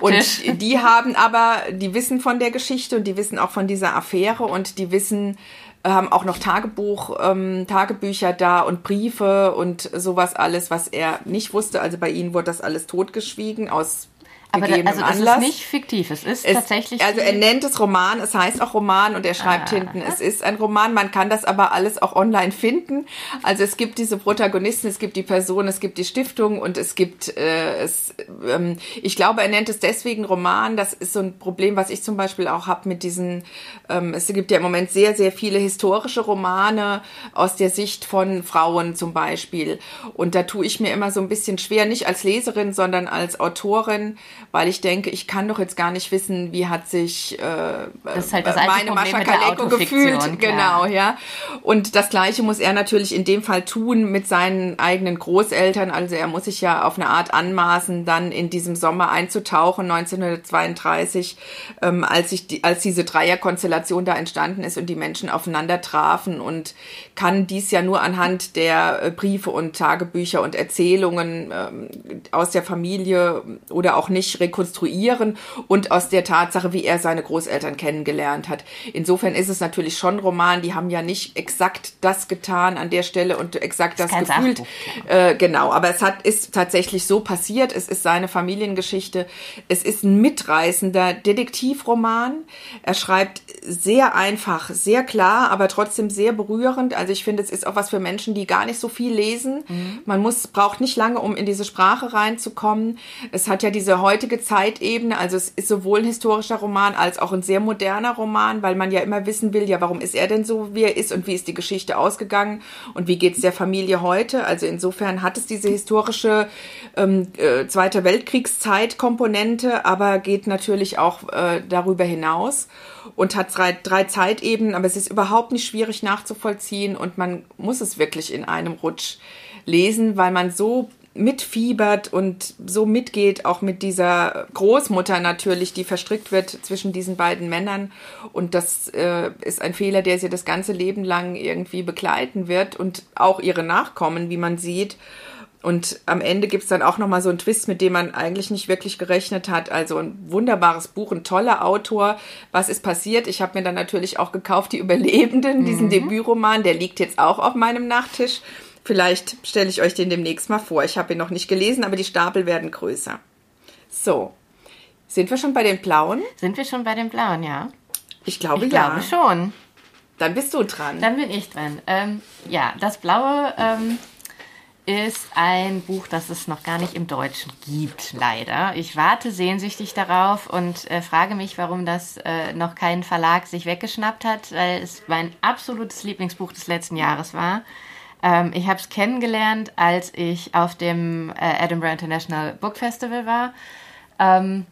Und die haben aber, die wissen von der Geschichte und die wissen auch von dieser Affäre und die wissen, äh, haben auch noch Tagebuch, ähm, Tagebücher da und Briefe und sowas alles, was er nicht wusste. Also bei ihnen wurde das alles totgeschwiegen aus aber da, also das Anlass. ist nicht fiktiv, es ist es, tatsächlich. Also er nennt es Roman, es heißt auch Roman und er schreibt ah. hinten, es ist ein Roman. Man kann das aber alles auch online finden. Also es gibt diese Protagonisten, es gibt die Person, es gibt die Stiftung und es gibt äh, es. Ähm, ich glaube, er nennt es deswegen Roman. Das ist so ein Problem, was ich zum Beispiel auch habe mit diesen. Ähm, es gibt ja im Moment sehr sehr viele historische Romane aus der Sicht von Frauen zum Beispiel. Und da tue ich mir immer so ein bisschen schwer, nicht als Leserin, sondern als Autorin weil ich denke, ich kann doch jetzt gar nicht wissen, wie hat sich äh, halt meine Mascha Kaleko gefühlt. Klar. Genau, ja. Und das Gleiche muss er natürlich in dem Fall tun mit seinen eigenen Großeltern. Also er muss sich ja auf eine Art anmaßen, dann in diesem Sommer einzutauchen, 1932, ähm, als, ich die, als diese Dreierkonstellation da entstanden ist und die Menschen aufeinander trafen und kann dies ja nur anhand der äh, Briefe und Tagebücher und Erzählungen ähm, aus der Familie oder auch nicht rekonstruieren und aus der Tatsache, wie er seine Großeltern kennengelernt hat. Insofern ist es natürlich schon Roman, die haben ja nicht exakt das getan an der Stelle und exakt das, das gefühlt. Äh, genau, aber es hat, ist tatsächlich so passiert. Es ist seine Familiengeschichte. Es ist ein mitreißender Detektivroman. Er schreibt sehr einfach, sehr klar, aber trotzdem sehr berührend. Also ich finde, es ist auch was für Menschen, die gar nicht so viel lesen. Mhm. Man muss, braucht nicht lange, um in diese Sprache reinzukommen. Es hat ja diese heute heutige Zeitebene. Also es ist sowohl ein historischer Roman als auch ein sehr moderner Roman, weil man ja immer wissen will, ja, warum ist er denn so, wie er ist und wie ist die Geschichte ausgegangen und wie geht es der Familie heute. Also insofern hat es diese historische ähm, äh, Zweite Weltkriegszeit-Komponente, aber geht natürlich auch äh, darüber hinaus und hat drei, drei Zeitebenen, aber es ist überhaupt nicht schwierig nachzuvollziehen und man muss es wirklich in einem Rutsch lesen, weil man so mitfiebert und so mitgeht, auch mit dieser Großmutter natürlich, die verstrickt wird zwischen diesen beiden Männern. Und das äh, ist ein Fehler, der sie das ganze Leben lang irgendwie begleiten wird und auch ihre Nachkommen, wie man sieht. Und am Ende gibt's dann auch nochmal so einen Twist, mit dem man eigentlich nicht wirklich gerechnet hat. Also ein wunderbares Buch, ein toller Autor. Was ist passiert? Ich habe mir dann natürlich auch gekauft, die Überlebenden, diesen mhm. Debütroman. Der liegt jetzt auch auf meinem Nachttisch. Vielleicht stelle ich euch den demnächst mal vor. Ich habe ihn noch nicht gelesen, aber die Stapel werden größer. So, sind wir schon bei den blauen? Sind wir schon bei den blauen, ja? Ich glaube ich ja. glaube schon. Dann bist du dran. Dann bin ich dran. Ähm, ja, das blaue ähm, ist ein Buch, das es noch gar nicht im Deutschen gibt, leider. Ich warte sehnsüchtig darauf und äh, frage mich, warum das äh, noch kein Verlag sich weggeschnappt hat, weil es mein absolutes Lieblingsbuch des letzten Jahres war. Ähm, ich habe es kennengelernt, als ich auf dem äh, Edinburgh International Book Festival war. Ähm,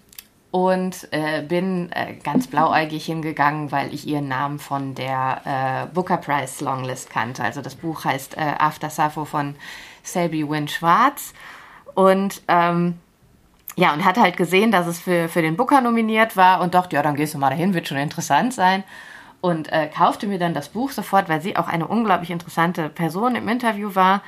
und äh, bin äh, ganz blauäugig hingegangen, weil ich ihren Namen von der äh, Booker Prize Longlist kannte. Also das Buch heißt äh, After Sappho von Selby Wynne Schwarz. Und ähm, ja, und hat halt gesehen, dass es für, für den Booker nominiert war und dachte, ja, dann gehst du mal dahin, wird schon interessant sein und äh, kaufte mir dann das Buch sofort, weil sie auch eine unglaublich interessante Person im Interview war.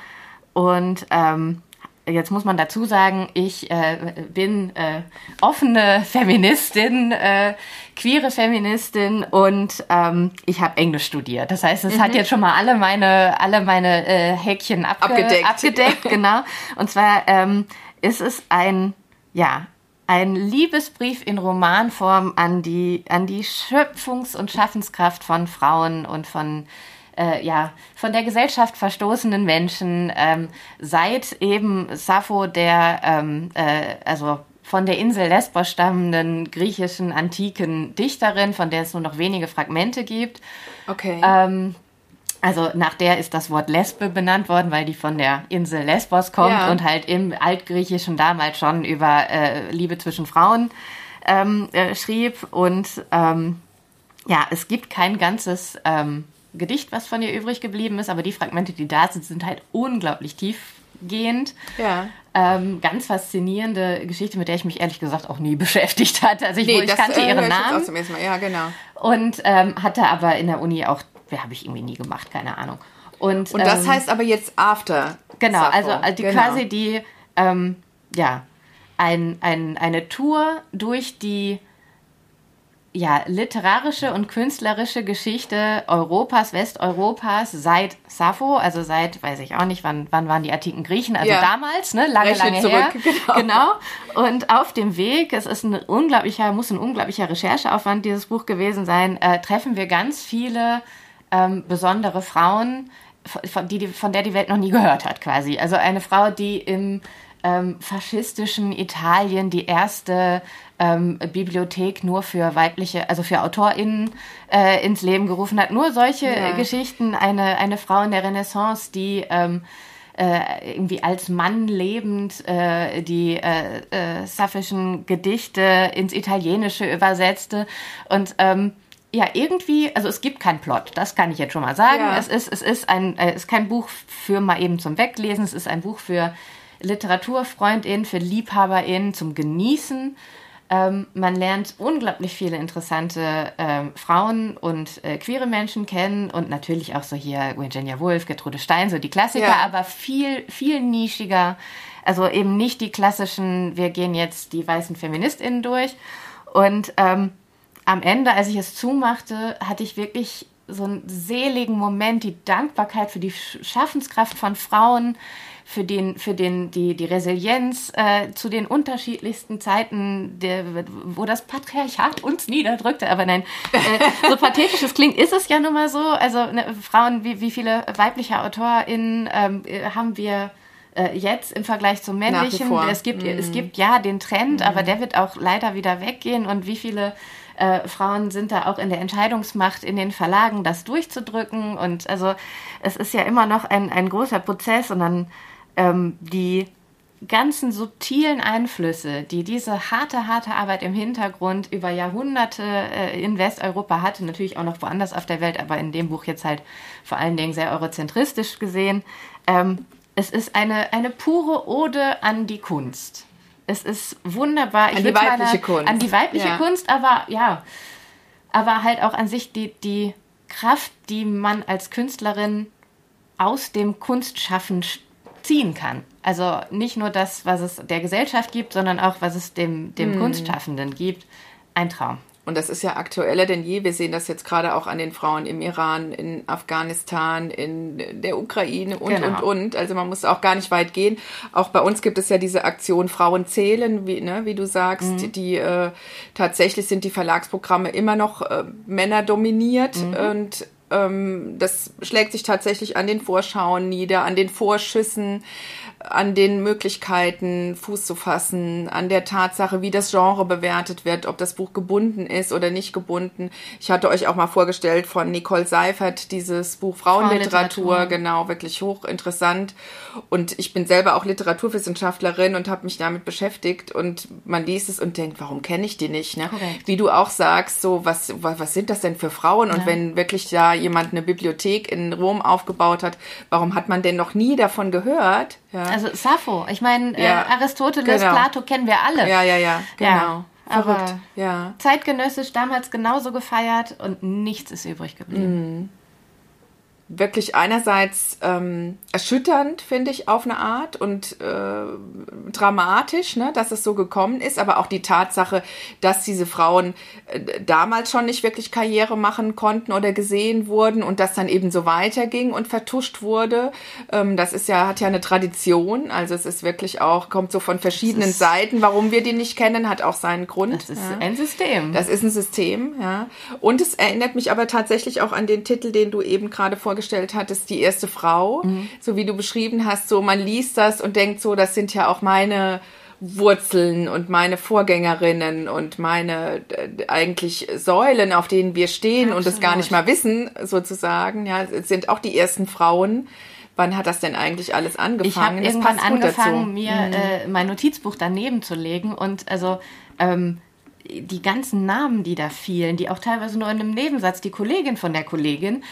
Und ähm, jetzt muss man dazu sagen, ich äh, bin äh, offene Feministin, äh, queere Feministin und ähm, ich habe Englisch studiert. Das heißt, es mhm. hat jetzt schon mal alle meine, alle meine äh, Häkchen abge abgedeckt. abgedeckt, genau. Und zwar ähm, ist es ein, ja, ein Liebesbrief in Romanform an die, an die Schöpfungs- und Schaffenskraft von Frauen und von, äh, ja, von der Gesellschaft verstoßenen Menschen, ähm, seit eben Sappho, der, ähm, äh, also von der Insel Lesbos stammenden griechischen antiken Dichterin, von der es nur noch wenige Fragmente gibt. Okay. Ähm, also nach der ist das Wort Lesbe benannt worden, weil die von der Insel Lesbos kommt ja. und halt im Altgriechischen damals schon über äh, Liebe zwischen Frauen ähm, äh, schrieb. Und ähm, ja, es gibt kein ganzes ähm, Gedicht, was von ihr übrig geblieben ist, aber die Fragmente, die da sind, sind halt unglaublich tiefgehend. Ja. Ähm, ganz faszinierende Geschichte, mit der ich mich ehrlich gesagt auch nie *laughs* beschäftigt hatte. Also ich, nee, ich das, kannte äh, ihren Namen. Ja, genau. Und ähm, hatte aber in der Uni auch habe ich irgendwie nie gemacht, keine Ahnung. Und, und das ähm, heißt aber jetzt After. Genau, Sappho. also die, genau. quasi die, ähm, ja, ein, ein, eine Tour durch die ja, literarische und künstlerische Geschichte Europas, Westeuropas seit Sappho, also seit, weiß ich auch nicht, wann, wann waren die antiken Griechen, also ja. damals, ne, lange, Rechnet lange zurück, her. *laughs* Genau. genau. Und auf dem Weg, es ist ein unglaublicher, muss ein unglaublicher Rechercheaufwand dieses Buch gewesen sein, äh, treffen wir ganz viele ähm, besondere Frauen, von, die, von der die Welt noch nie gehört hat, quasi. Also eine Frau, die im ähm, faschistischen Italien die erste ähm, Bibliothek nur für weibliche, also für AutorInnen äh, ins Leben gerufen hat. Nur solche ja. Geschichten. Eine, eine Frau in der Renaissance, die ähm, äh, irgendwie als Mann lebend äh, die äh, äh, Gedichte ins Italienische übersetzte und ähm, ja, irgendwie, also es gibt keinen Plot, das kann ich jetzt schon mal sagen. Ja. Es, ist, es, ist ein, äh, es ist kein Buch für mal eben zum Weglesen, es ist ein Buch für LiteraturfreundInnen, für LiebhaberInnen zum Genießen. Ähm, man lernt unglaublich viele interessante ähm, Frauen und äh, queere Menschen kennen und natürlich auch so hier Virginia Woolf, Gertrude Stein, so die Klassiker, ja. aber viel, viel nischiger. Also eben nicht die klassischen, wir gehen jetzt die weißen FeministInnen durch. Und ähm, am Ende, als ich es zumachte, hatte ich wirklich so einen seligen Moment, die Dankbarkeit für die Schaffenskraft von Frauen, für den, für den, die, die Resilienz äh, zu den unterschiedlichsten Zeiten, der, wo das Patriarchat uns niederdrückte. Aber nein, äh, so pathetisch es klingt, ist es ja nun mal so. Also ne, Frauen, wie, wie viele weibliche AutorInnen ähm, haben wir äh, jetzt im Vergleich zum männlichen. Es gibt, mm. es gibt ja den Trend, mm. aber der wird auch leider wieder weggehen. Und wie viele äh, Frauen sind da auch in der Entscheidungsmacht in den Verlagen, das durchzudrücken. Und also es ist ja immer noch ein, ein großer Prozess und dann ähm, die ganzen subtilen Einflüsse, die diese harte, harte Arbeit im Hintergrund über Jahrhunderte äh, in Westeuropa hatte, natürlich auch noch woanders auf der Welt, aber in dem Buch jetzt halt vor allen Dingen sehr eurozentristisch gesehen. Ähm, es ist eine, eine pure Ode an die Kunst. Es ist wunderbar. Ich an die weibliche Kunst. An die weibliche ja. Kunst, aber ja, aber halt auch an sich die, die Kraft, die man als Künstlerin aus dem Kunstschaffen ziehen kann. Also nicht nur das, was es der Gesellschaft gibt, sondern auch, was es dem, dem hm. Kunstschaffenden gibt. Ein Traum. Und das ist ja aktueller denn je. Wir sehen das jetzt gerade auch an den Frauen im Iran, in Afghanistan, in der Ukraine und, genau. und, und. Also man muss auch gar nicht weit gehen. Auch bei uns gibt es ja diese Aktion Frauen zählen, wie, ne, wie du sagst. Mhm. Die äh, tatsächlich sind die Verlagsprogramme immer noch äh, Männer dominiert mhm. und ähm, das schlägt sich tatsächlich an den Vorschauen nieder, an den Vorschüssen an den Möglichkeiten Fuß zu fassen, an der Tatsache, wie das Genre bewertet wird, ob das Buch gebunden ist oder nicht gebunden. Ich hatte euch auch mal vorgestellt von Nicole Seifert dieses Buch Frauenliteratur, genau, wirklich hochinteressant. Und ich bin selber auch Literaturwissenschaftlerin und habe mich damit beschäftigt und man liest es und denkt, warum kenne ich die nicht? Ne? Wie du auch sagst, so was, was, was sind das denn für Frauen? Und ja. wenn wirklich da jemand eine Bibliothek in Rom aufgebaut hat, warum hat man denn noch nie davon gehört? Ja. Also Sappho, ich meine, äh, ja, äh, Aristoteles, genau. Plato kennen wir alle. Ja, ja, ja, genau. Verrückt, ja. Zeitgenössisch damals genauso gefeiert und nichts ist übrig geblieben. Mhm wirklich einerseits ähm, erschütternd, finde ich, auf eine Art und äh, dramatisch, ne, dass es so gekommen ist, aber auch die Tatsache, dass diese Frauen äh, damals schon nicht wirklich Karriere machen konnten oder gesehen wurden und das dann eben so weiterging und vertuscht wurde. Ähm, das ist ja, hat ja eine Tradition, also es ist wirklich auch, kommt so von verschiedenen Seiten, warum wir die nicht kennen, hat auch seinen Grund. Das ist ja. ein System. Das ist ein System, ja. Und es erinnert mich aber tatsächlich auch an den Titel, den du eben gerade vorgestellt vorgestellt hattest, die erste Frau, mhm. so wie du beschrieben hast, so man liest das und denkt so, das sind ja auch meine Wurzeln und meine Vorgängerinnen und meine äh, eigentlich Säulen, auf denen wir stehen Absolut. und es gar nicht mal wissen, sozusagen. Ja, es sind auch die ersten Frauen. Wann hat das denn eigentlich alles angefangen? Ich habe irgendwann angefangen, mir mhm. äh, mein Notizbuch daneben zu legen und also ähm, die ganzen Namen, die da fielen, die auch teilweise nur in einem Nebensatz, die Kollegin von der Kollegin,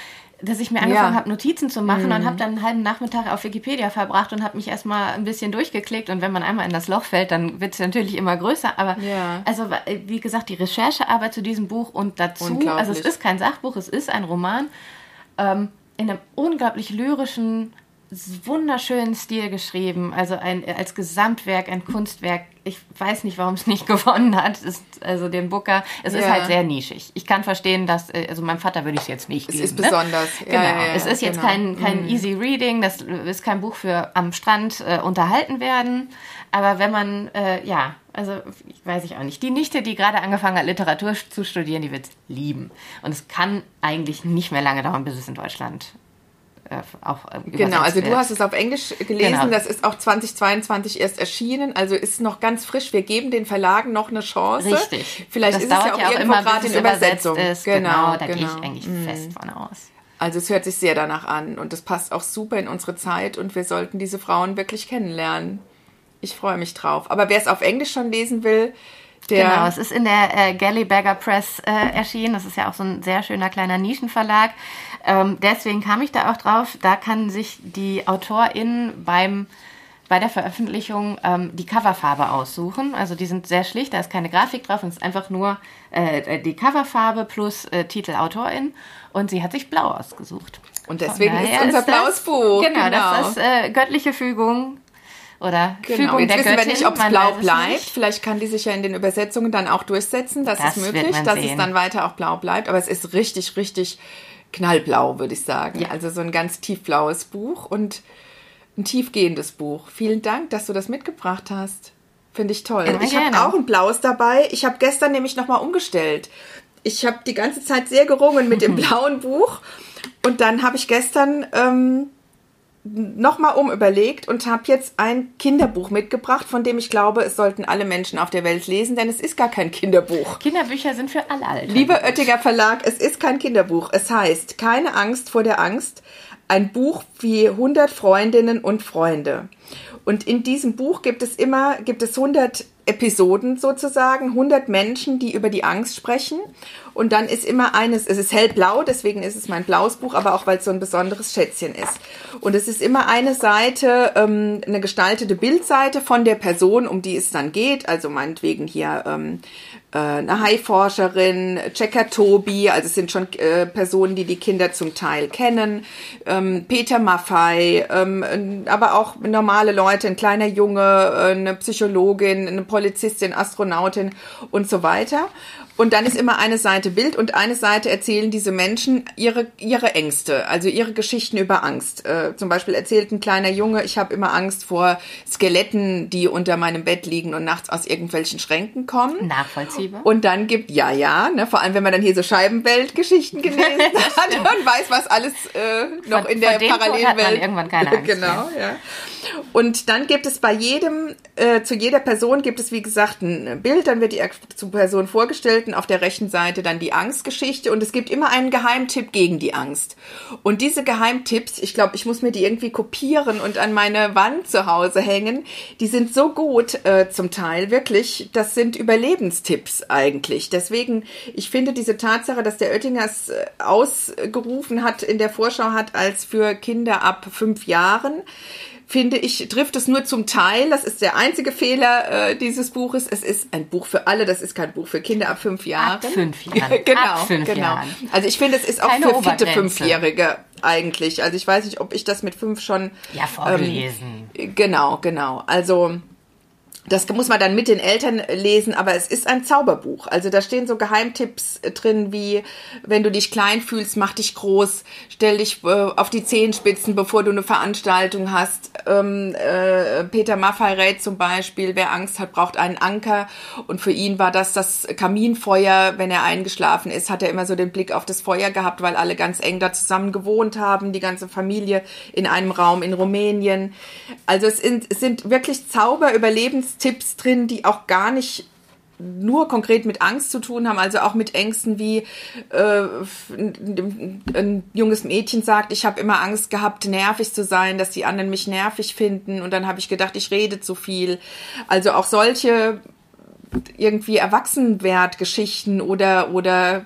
dass ich mir angefangen ja. habe, Notizen zu machen mhm. und habe dann einen halben Nachmittag auf Wikipedia verbracht und habe mich erstmal ein bisschen durchgeklickt. Und wenn man einmal in das Loch fällt, dann wird es natürlich immer größer. Aber ja. also wie gesagt, die Recherchearbeit zu diesem Buch und dazu, also es ist kein Sachbuch, es ist ein Roman, ähm, in einem unglaublich lyrischen, wunderschönen Stil geschrieben. Also ein, als Gesamtwerk, ein Kunstwerk ich weiß nicht, warum es nicht *laughs* gewonnen hat. Ist, also den Booker. Es ja. ist halt sehr nischig. Ich kann verstehen, dass, äh, also meinem Vater würde ich es jetzt nicht geben. Es ist ne? besonders. Genau. Ja, ja, es ist jetzt genau. kein, kein mhm. easy reading. Das ist kein Buch für am Strand äh, unterhalten werden. Aber wenn man, äh, ja, also weiß ich auch nicht. Die Nichte, die gerade angefangen hat, Literatur zu studieren, die wird es lieben. Und es kann eigentlich nicht mehr lange dauern, bis es in Deutschland äh, auch äh, Genau, also wird. du hast es auf Englisch gelesen, genau. das ist auch 2022 erst erschienen, also ist noch ganz frisch. Wir geben den Verlagen noch eine Chance. Richtig. Vielleicht das ist es ja auch, ja auch irgendwo gerade in Übersetzung. Ist. Genau, genau, da genau. gehe ich eigentlich mhm. fest von aus. Also es hört sich sehr danach an und es passt auch super in unsere Zeit und wir sollten diese Frauen wirklich kennenlernen. Ich freue mich drauf. Aber wer es auf Englisch schon lesen will, der genau, es ist in der äh, Gallybagger Press äh, erschienen. Das ist ja auch so ein sehr schöner kleiner Nischenverlag. Ähm, deswegen kam ich da auch drauf. Da kann sich die AutorInnen beim bei der Veröffentlichung ähm, die Coverfarbe aussuchen. Also die sind sehr schlicht, da ist keine Grafik drauf, es ist einfach nur äh, die Coverfarbe plus äh, Titel Autorin und sie hat sich blau ausgesucht. Und deswegen ist unser blaues Buch. Genau, genau. das ist äh, göttliche Fügung oder genau. Fügung Jetzt der wissen Göttin. wir nicht, ob es blau bleibt. Nicht. Vielleicht kann die sich ja in den Übersetzungen dann auch durchsetzen. Das, das ist möglich, dass sehen. es dann weiter auch blau bleibt. Aber es ist richtig, richtig knallblau, würde ich sagen. Ja. Also so ein ganz tiefblaues Buch und ein tiefgehendes Buch. Vielen Dank, dass du das mitgebracht hast. Finde ich toll. Ja, ich habe auch ein blaues dabei. Ich habe gestern nämlich nochmal umgestellt. Ich habe die ganze Zeit sehr gerungen mit dem *laughs* blauen Buch. Und dann habe ich gestern ähm, nochmal um überlegt und habe jetzt ein Kinderbuch mitgebracht, von dem ich glaube, es sollten alle Menschen auf der Welt lesen, denn es ist gar kein Kinderbuch. Kinderbücher sind für alle Alter. Lieber Oettinger Verlag, es ist kein Kinderbuch. Es heißt Keine Angst vor der Angst. Ein Buch wie 100 Freundinnen und Freunde. Und in diesem Buch gibt es immer, gibt es 100 Episoden sozusagen, 100 Menschen, die über die Angst sprechen. Und dann ist immer eines, es ist hellblau, deswegen ist es mein blaues Buch, aber auch weil es so ein besonderes Schätzchen ist. Und es ist immer eine Seite, ähm, eine gestaltete Bildseite von der Person, um die es dann geht. Also meinetwegen hier ähm, äh, eine Haiforscherin, Checker Tobi, also es sind schon äh, Personen, die die Kinder zum Teil kennen, ähm, Peter Maffei, ähm, aber auch normale Leute, ein kleiner Junge, äh, eine Psychologin, eine Polizistin, Astronautin und so weiter. Und dann ist immer eine Seite Bild und eine Seite erzählen diese Menschen ihre, ihre Ängste, also ihre Geschichten über Angst. Äh, zum Beispiel erzählt ein kleiner Junge, ich habe immer Angst vor Skeletten, die unter meinem Bett liegen und nachts aus irgendwelchen Schränken kommen. Nachvollziehbar. Und dann gibt, ja, ja, ne, vor allem wenn man dann hier so Scheibenwelt-Geschichten *laughs* gelesen hat und weiß, was alles äh, noch Von- in der Parallelwelt. hat man irgendwann keine *laughs* Angst genau, ja. Und dann gibt es bei jedem, äh, zu jeder Person gibt es wie gesagt ein Bild, dann wird die zu Person vorgestellt und auf der rechten Seite dann die Angstgeschichte und es gibt immer einen Geheimtipp gegen die Angst. Und diese Geheimtipps, ich glaube, ich muss mir die irgendwie kopieren und an meine Wand zu Hause hängen, die sind so gut äh, zum Teil, wirklich, das sind Überlebenstipps eigentlich. Deswegen, ich finde diese Tatsache, dass der Oettingers äh, ausgerufen hat, in der Vorschau hat, als für Kinder ab fünf Jahren, finde ich, trifft es nur zum Teil. Das ist der einzige Fehler äh, dieses Buches. Es ist ein Buch für alle, das ist kein Buch für Kinder ab fünf Jahren. Ab fünf Jahren. *laughs* genau, Ab fünf genau. Jahren. Also ich finde, es ist auch Keine für fitte. Fünfjährige eigentlich. Also ich weiß nicht, ob ich das mit fünf schon. Ja, vorgelesen. Ähm, genau, genau. Also das muss man dann mit den Eltern lesen, aber es ist ein Zauberbuch. Also da stehen so Geheimtipps äh, drin, wie wenn du dich klein fühlst, mach dich groß, stell dich äh, auf die Zehenspitzen, bevor du eine Veranstaltung hast. Ähm, äh, Peter Maffay rät zum Beispiel, wer Angst hat, braucht einen Anker. Und für ihn war das das Kaminfeuer. Wenn er eingeschlafen ist, hat er immer so den Blick auf das Feuer gehabt, weil alle ganz eng da zusammen gewohnt haben, die ganze Familie in einem Raum in Rumänien. Also es sind, es sind wirklich Zauber-Überlebenstipps drin, die auch gar nicht nur konkret mit Angst zu tun haben, also auch mit Ängsten wie äh, ein, ein junges Mädchen sagt, ich habe immer Angst gehabt, nervig zu sein, dass die anderen mich nervig finden und dann habe ich gedacht, ich rede zu viel. Also auch solche irgendwie Erwachsenwertgeschichten oder oder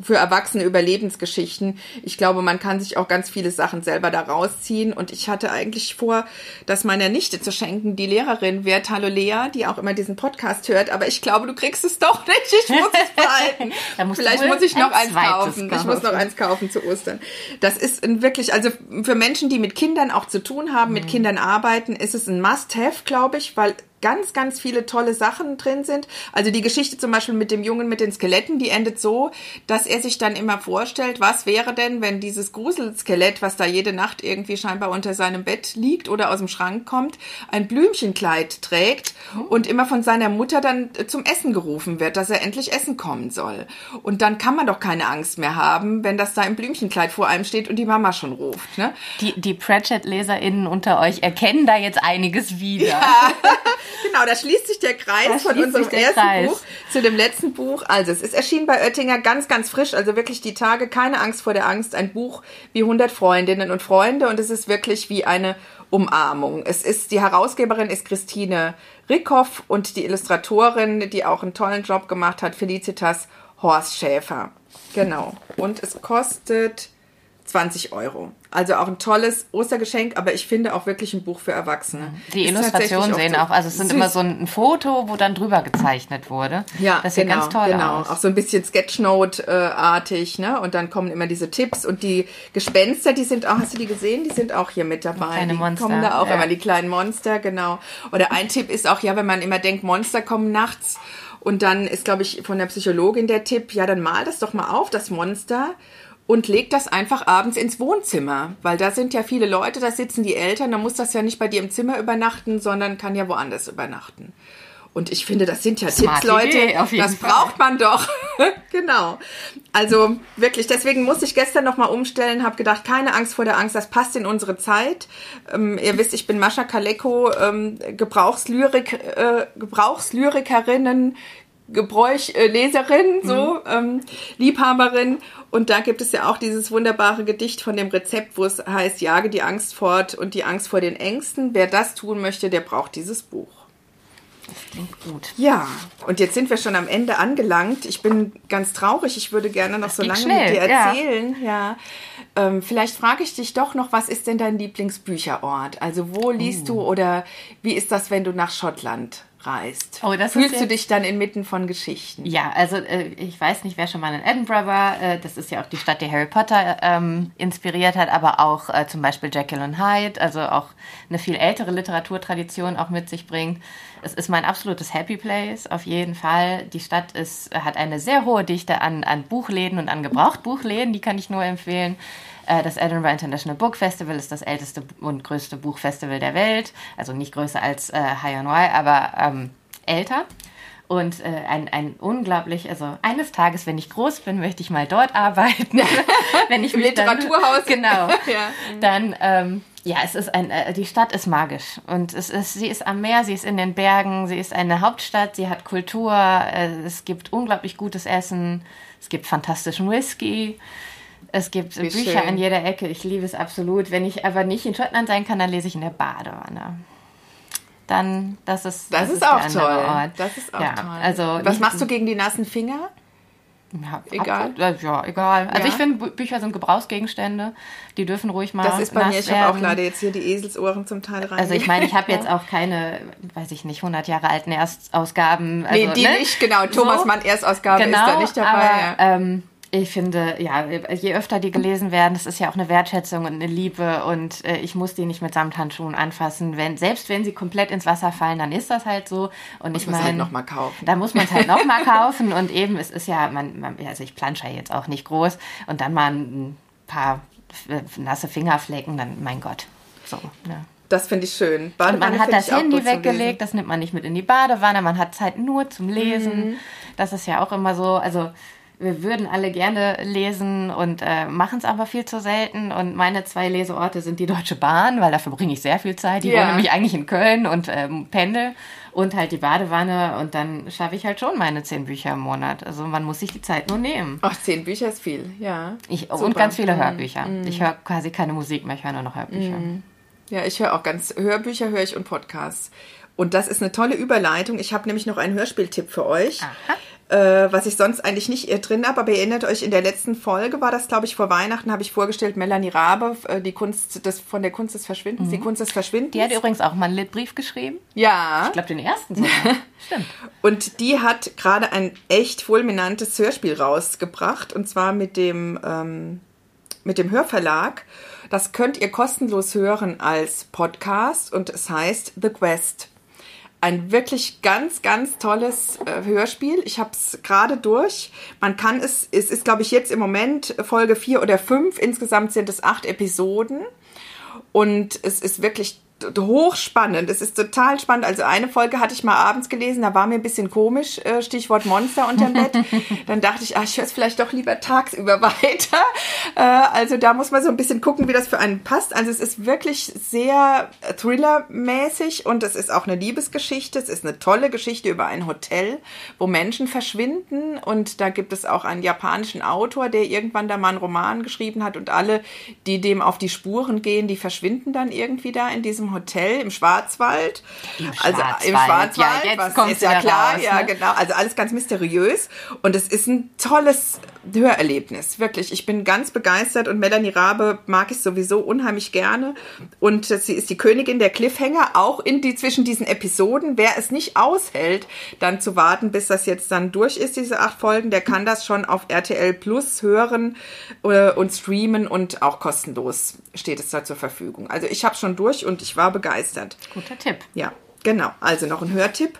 für Erwachsene Überlebensgeschichten. Ich glaube, man kann sich auch ganz viele Sachen selber da rausziehen. Und ich hatte eigentlich vor, das meiner Nichte zu schenken, die Lehrerin wird. Hallo Lea, die auch immer diesen Podcast hört. Aber ich glaube, du kriegst es doch nicht. Ich muss es behalten. *laughs* Vielleicht muss ich noch ein eins zweites kaufen. Ich muss noch kaufen. eins kaufen zu Ostern. Das ist wirklich, also für Menschen, die mit Kindern auch zu tun haben, Mhm. mit Kindern arbeiten, ist es ein Must-Have, glaube ich, weil ganz, ganz viele tolle Sachen drin sind. Also die Geschichte zum Beispiel mit dem Jungen mit den Skeletten, die endet so, dass er sich dann immer vorstellt, was wäre denn, wenn dieses Gruselskelett, was da jede Nacht irgendwie scheinbar unter seinem Bett liegt oder aus dem Schrank kommt, ein Blümchenkleid trägt und immer von seiner Mutter dann zum Essen gerufen wird, dass er endlich essen kommen soll. Und dann kann man doch keine Angst mehr haben, wenn das da im Blümchenkleid vor einem steht und die Mama schon ruft. Ne? Die, die Pratchett-LeserInnen unter euch erkennen da jetzt einiges wieder. *laughs* Genau, da schließt sich der Kreis Da von unserem ersten Kreis. Buch zu dem letzten Buch. Also, es ist erschienen bei Oettinger ganz, ganz frisch. Also wirklich die Tage, keine Angst vor der Angst. Ein Buch wie 100 Freundinnen und Freunde. Und es ist wirklich wie eine Umarmung. Es ist, die Herausgeberin ist Christine Rickhoff und die Illustratorin, die auch einen tollen Job gemacht hat, Felicitas Horst Schäfer. Genau. Und es kostet 20 Euro. Also auch ein tolles Ostergeschenk, aber ich finde auch wirklich ein Buch für Erwachsene. Die Ist Illustrationen sehen auch, also es sind süß. immer so ein Foto, wo dann drüber gezeichnet wurde. Ja, das sieht genau, ganz toll genau. aus. Auch so ein bisschen Sketchnote-artig, ne? Und dann kommen immer diese Tipps und die Gespenster, die sind auch, hast du die gesehen? Die sind auch hier mit dabei. Kleine die Monster, kommen da auch ja. immer, die kleinen Monster, genau. Oder ein Tipp ist auch, ja, wenn man immer denkt, Monster kommen nachts und dann ist, glaube ich, von der Psychologin der Tipp, ja, dann mal das doch mal auf, das Monster. Und leg das einfach abends ins Wohnzimmer, weil da sind ja viele Leute, da sitzen die Eltern, da muss das ja nicht bei dir im Zimmer übernachten, sondern kann ja woanders übernachten. Und ich finde, das sind ja Smarte Tipps, Leute, Idee, das Fall. braucht man doch. *laughs* genau. Also wirklich, deswegen musste ich gestern nochmal umstellen, habe gedacht, keine Angst vor der Angst, das passt in unsere Zeit. Ähm, ihr wisst, ich bin Mascha Kaleko, ähm, Gebrauchslyrik, äh, Gebrauchslyrikerinnen, Gebräuchleserin, so, mhm. ähm, Liebhaberin. Und da gibt es ja auch dieses wunderbare Gedicht von dem Rezept, wo es heißt, jage die Angst fort und die Angst vor den Ängsten. Wer das tun möchte, der braucht dieses Buch. Das klingt gut. Ja, und jetzt sind wir schon am Ende angelangt. Ich bin ganz traurig. Ich würde gerne noch das so lange schnell, mit dir erzählen. Ja. ja. Ähm, vielleicht frage ich dich doch noch, was ist denn dein Lieblingsbücherort? Also wo liest uh. du oder wie ist das, wenn du nach Schottland reist. Oh, Fühlst du dich dann inmitten von Geschichten? Ja, also äh, ich weiß nicht, wer schon mal in Edinburgh war. Äh, das ist ja auch die Stadt, die Harry Potter ähm, inspiriert hat, aber auch äh, zum Beispiel Jekyll und Hyde, also auch eine viel ältere Literaturtradition auch mit sich bringt. Es ist mein absolutes Happy Place, auf jeden Fall. Die Stadt ist, hat eine sehr hohe Dichte an, an Buchläden und an Gebrauchtbuchläden, die kann ich nur empfehlen. Äh, das Edinburgh International Book Festival ist das älteste und größte Buchfestival der Welt. Also nicht größer als äh, High on Y, aber ähm, älter. Und äh, ein, ein unglaublich, also eines Tages, wenn ich groß bin, möchte ich mal dort arbeiten. *laughs* wenn ich Im Literaturhaus. Dann, genau. *laughs* ja. Dann, ähm, ja, es ist ein, äh, die Stadt ist magisch. Und es ist, sie ist am Meer, sie ist in den Bergen, sie ist eine Hauptstadt, sie hat Kultur, äh, es gibt unglaublich gutes Essen, es gibt fantastischen Whisky. Es gibt Wie Bücher schön. an jeder Ecke. Ich liebe es absolut. Wenn ich aber nicht in Schottland sein kann, dann lese ich in der Badewanne. Dann, das ist das, das ist, ist auch toll. Ort. Das ist auch ja, toll. Also was machst du gegen die nassen Finger? Ja, egal. Ab, ja, egal. Also ja. ich finde, Bücher sind Gebrauchsgegenstände. Die dürfen ruhig mal. Das ist bei mir, ich habe auch leider jetzt hier die Eselsohren zum Teil rein. Also ich meine, ich habe *laughs* jetzt auch keine, weiß ich nicht, 100 Jahre alten Erstausgaben. Also, nee, die ne? nicht, genau. Thomas so. Mann Erstausgabe genau, ist da nicht dabei. Aber, ja. ähm, ich finde, ja, je öfter die gelesen werden, das ist ja auch eine Wertschätzung und eine Liebe und äh, ich muss die nicht mit Samthandschuhen anfassen. Wenn, selbst wenn sie komplett ins Wasser fallen, dann ist das halt so. Und muss ich meine, halt nochmal kaufen. Da muss man es halt nochmal *laughs* kaufen und eben, es ist ja, man, man also ich plansche jetzt auch nicht groß und dann mal ein paar nasse Fingerflecken, dann, mein Gott. So, ne? Das finde ich schön. und man hat das Handy weggelegt, das nimmt man nicht mit in die Badewanne, man hat Zeit nur zum Lesen. Mhm. Das ist ja auch immer so, also wir würden alle gerne lesen und äh, machen es aber viel zu selten. Und meine zwei Leseorte sind die Deutsche Bahn, weil da verbringe ich sehr viel Zeit. Die ja. wohne nämlich eigentlich in Köln und ähm, pendel. Und halt die Badewanne und dann schaffe ich halt schon meine zehn Bücher im Monat. Also man muss sich die Zeit nur nehmen. Ach, zehn Bücher ist viel, ja. Ich, und ganz viele mhm. Hörbücher. Mm. Ich höre quasi keine Musik mehr, ich höre nur noch Hörbücher. Mm. Ja, ich höre auch ganz Hörbücher, höre ich und Podcasts. Und das ist eine tolle Überleitung. Ich habe nämlich noch einen Hörspieltipp für euch. Aha äh, was ich sonst eigentlich nicht drin habe. Aber ihr erinnert euch, in der letzten Folge war das, glaube ich, vor Weihnachten, habe ich vorgestellt, Melanie Rabe, äh, die Kunst des, von der Kunst des Verschwindens, mhm. die Kunst des Verschwindens. Die hat übrigens auch mal einen Litbrief geschrieben. Ja. Ich glaube, den ersten sogar. *laughs* Stimmt. Und die hat gerade ein echt fulminantes Hörspiel rausgebracht, und zwar mit dem, ähm, mit dem Hörverlag. Das könnt ihr kostenlos hören als Podcast und es heißt The Quest ein wirklich ganz, ganz tolles äh, Hörspiel. Ich habe es gerade durch. Man kann es, es ist, glaube ich, jetzt im Moment Folge 4 oder 5. Insgesamt sind es acht Episoden. Und es ist wirklich hochspannend. Es ist total spannend. Also eine Folge hatte ich mal abends gelesen, da war mir ein bisschen komisch, äh, Stichwort Monster unterm Bett. *laughs* Dann dachte ich, ach, ich höre es vielleicht doch lieber tagsüber *laughs* weiter. Äh, also da muss man so ein bisschen gucken, wie das für einen passt. Also es ist wirklich sehr Thriller-mäßig und es ist auch eine Liebesgeschichte. Es ist eine tolle Geschichte über ein Hotel, wo Menschen verschwinden und da gibt es auch einen japanischen Autor, der irgendwann da mal einen Roman geschrieben hat und alle, die dem auf die Spuren gehen, die verschwinden dann irgendwie da in diesem Hotel im Schwarzwald. Im also Schwarzwald. im Schwarzwald, ja, jetzt was ist ja klar, raus, ja ne? genau. Also alles ganz mysteriös und es ist ein tolles Hörerlebnis, wirklich. Ich bin ganz begeistert und Melanie Rabe mag ich sowieso unheimlich gerne und sie ist die Königin der Cliffhanger, auch in die zwischen diesen Episoden. Wer es nicht aushält, dann zu warten, bis das jetzt dann durch ist, diese acht Folgen, der kann das schon auf RTL Plus hören äh, und streamen und auch kostenlos steht es da zur Verfügung. Also ich habe schon durch und ich war begeistert. Guter Tipp. Ja, genau. Also noch ein Hörtipp.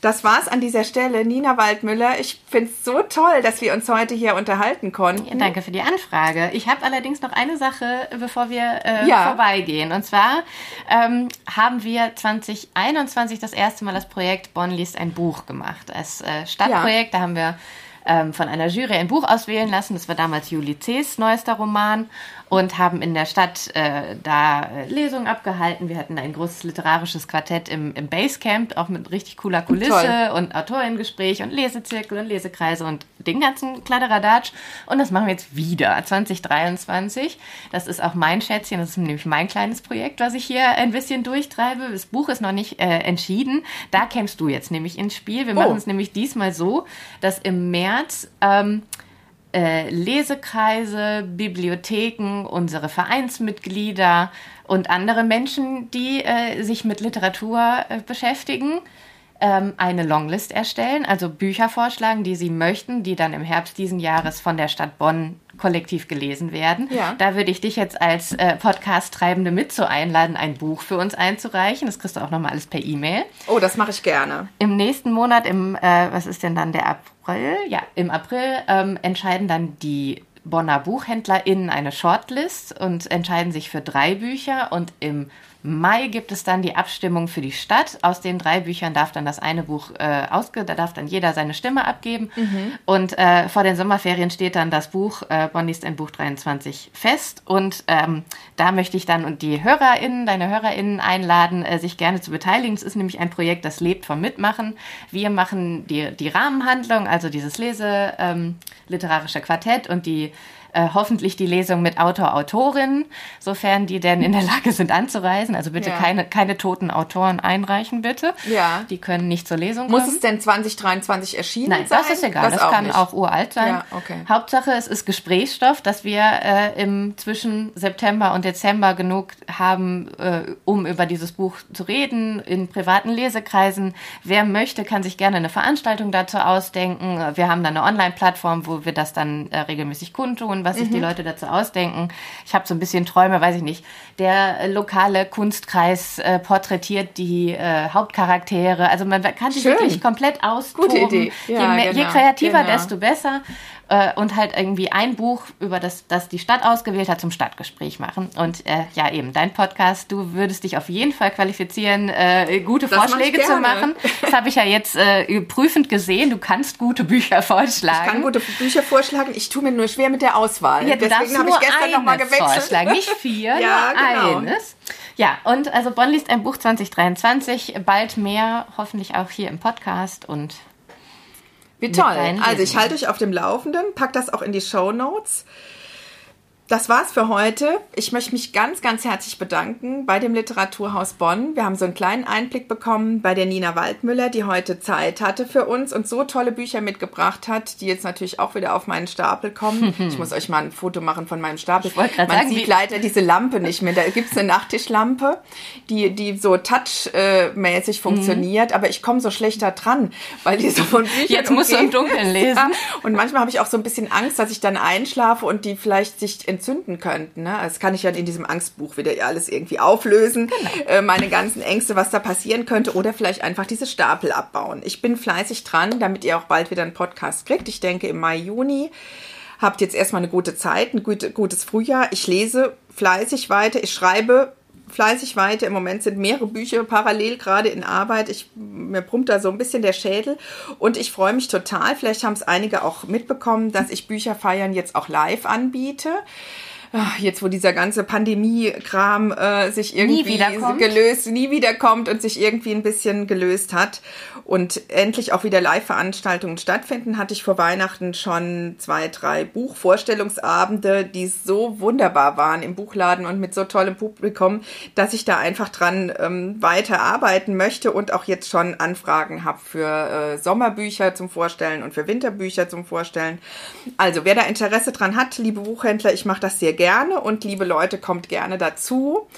Das war's an dieser Stelle. Nina Waldmüller, ich finde es so toll, dass wir uns heute hier unterhalten konnten. Ja, danke für die Anfrage. Ich habe allerdings noch eine Sache, bevor wir äh, ja. vorbeigehen. Und zwar ähm, haben wir 2021 das erste Mal das Projekt Bonn liest ein Buch gemacht. Als äh, Stadtprojekt, ja. da haben wir ähm, von einer Jury ein Buch auswählen lassen. Das war damals Juli C.'s neuester Roman und haben in der Stadt äh, da äh, Lesungen abgehalten. Wir hatten ein großes literarisches Quartett im, im Basecamp, auch mit richtig cooler Kulisse Toll. und Autorengespräch und Lesezirkel und Lesekreise und den ganzen Kladderadatsch. Und das machen wir jetzt wieder, 2023. Das ist auch mein Schätzchen, das ist nämlich mein kleines Projekt, was ich hier ein bisschen durchtreibe. Das Buch ist noch nicht äh, entschieden. Da kämst du jetzt nämlich ins Spiel. Wir oh. machen es nämlich diesmal so, dass im März... Ähm, äh, Lesekreise, Bibliotheken, unsere Vereinsmitglieder und andere Menschen, die äh, sich mit Literatur äh, beschäftigen, ähm, eine Longlist erstellen, also Bücher vorschlagen, die sie möchten, die dann im Herbst diesen Jahres von der Stadt Bonn kollektiv gelesen werden. Ja. Da würde ich dich jetzt als äh, Podcast-Treibende mit so einladen, ein Buch für uns einzureichen. Das kriegst du auch nochmal alles per E-Mail. Oh, das mache ich gerne. Im nächsten Monat, im, äh, was ist denn dann der April? Ja, im April ähm, entscheiden dann die Bonner BuchhändlerInnen eine Shortlist und entscheiden sich für drei Bücher und im Mai gibt es dann die Abstimmung für die Stadt. Aus den drei Büchern darf dann das eine Buch äh, ausge, da darf dann jeder seine Stimme abgeben. Mhm. Und äh, vor den Sommerferien steht dann das Buch äh, Bonn liest ein Buch 23 fest. Und ähm, da möchte ich dann und die HörerInnen, deine HörerInnen einladen, äh, sich gerne zu beteiligen. Es ist nämlich ein Projekt, das lebt vom Mitmachen. Wir machen die, die Rahmenhandlung, also dieses Lese ähm, literarische Quartett und die äh, hoffentlich die Lesung mit Autor, Autorin, sofern die denn in der Lage sind anzureisen. Also bitte ja. keine, keine toten Autoren einreichen, bitte. Ja. Die können nicht zur Lesung Muss kommen. Muss es denn 2023 erschienen Nein, sein? das ist egal. Das, das auch kann nicht. auch uralt sein. Ja, okay. Hauptsache, es ist Gesprächsstoff, dass wir äh, im zwischen September und Dezember genug haben, äh, um über dieses Buch zu reden, in privaten Lesekreisen. Wer möchte, kann sich gerne eine Veranstaltung dazu ausdenken. Wir haben dann eine Online-Plattform, wo wir das dann äh, regelmäßig kundtun und was sich mhm. die Leute dazu ausdenken. Ich habe so ein bisschen Träume, weiß ich nicht. Der lokale Kunstkreis äh, porträtiert die äh, Hauptcharaktere. Also man kann sich Schön. wirklich komplett austoben. Gute Idee. Ja, je, mehr, genau, je kreativer, genau. desto besser äh, und halt irgendwie ein Buch, über das, das die Stadt ausgewählt hat, zum Stadtgespräch machen. Und äh, ja, eben, dein Podcast, du würdest dich auf jeden Fall qualifizieren, äh, gute das Vorschläge zu machen. *laughs* Das habe ich ja jetzt äh, prüfend gesehen. Du kannst gute Bücher vorschlagen. Ich kann gute Bücher vorschlagen. Ich tue mir nur schwer mit der Auswahl. Ja, Deswegen habe ich gestern nochmal gewechselt. Vorschlagen. Nicht *laughs* vier, ja, nur genau. eines. Ja, und also Bonn liest ein Buch 2023, bald mehr, hoffentlich auch hier im Podcast und wie toll. Also ich halte euch auf dem Laufenden, pack das auch in die Show Notes das war's für heute. Ich möchte mich ganz, ganz herzlich bedanken bei dem Literaturhaus Bonn. Wir haben so einen kleinen Einblick bekommen bei der Nina Waldmüller, die heute Zeit hatte für uns und so tolle Bücher mitgebracht hat, die jetzt natürlich auch wieder auf meinen Stapel kommen. *laughs* ich muss euch mal ein Foto machen von meinem Stapel. Man sagen, sieht leider diese Lampe nicht mehr. Da gibt's eine Nachttischlampe, die, die so touchmäßig mhm. funktioniert, aber ich komme so schlecht da dran, weil die so von Büchern Jetzt musst du im Dunkeln lesen. Ja. Und manchmal habe ich auch so ein bisschen Angst, dass ich dann einschlafe und die vielleicht sich in entzünden könnten. Ne? Das kann ich ja in diesem Angstbuch wieder alles irgendwie auflösen. Genau. Äh, meine ganzen Ängste, was da passieren könnte. Oder vielleicht einfach diese Stapel abbauen. Ich bin fleißig dran, damit ihr auch bald wieder einen Podcast kriegt. Ich denke im Mai, Juni. Habt jetzt erstmal eine gute Zeit, ein gutes Frühjahr. Ich lese fleißig weiter. Ich schreibe fleißig weiter. Im Moment sind mehrere Bücher parallel gerade in Arbeit. Ich, mir brummt da so ein bisschen der Schädel. Und ich freue mich total. Vielleicht haben es einige auch mitbekommen, dass ich Bücher feiern jetzt auch live anbiete. Ah, jetzt wo dieser ganze Pandemie-Kram äh, sich irgendwie nie gelöst, nie wiederkommt und sich irgendwie ein bisschen gelöst hat und endlich auch wieder Live-Veranstaltungen stattfinden, hatte ich vor Weihnachten schon zwei, drei Buchvorstellungsabende, die so wunderbar waren im Buchladen und mit so tollem Publikum, dass ich da einfach dran ähm, weiter arbeiten möchte und auch jetzt schon Anfragen habe für äh, Sommerbücher zum Vorstellen und für Winterbücher zum Vorstellen. Also wer da Interesse dran hat, liebe Buchhändler, ich mache das sehr gerne und liebe Leute, kommt gerne dazu.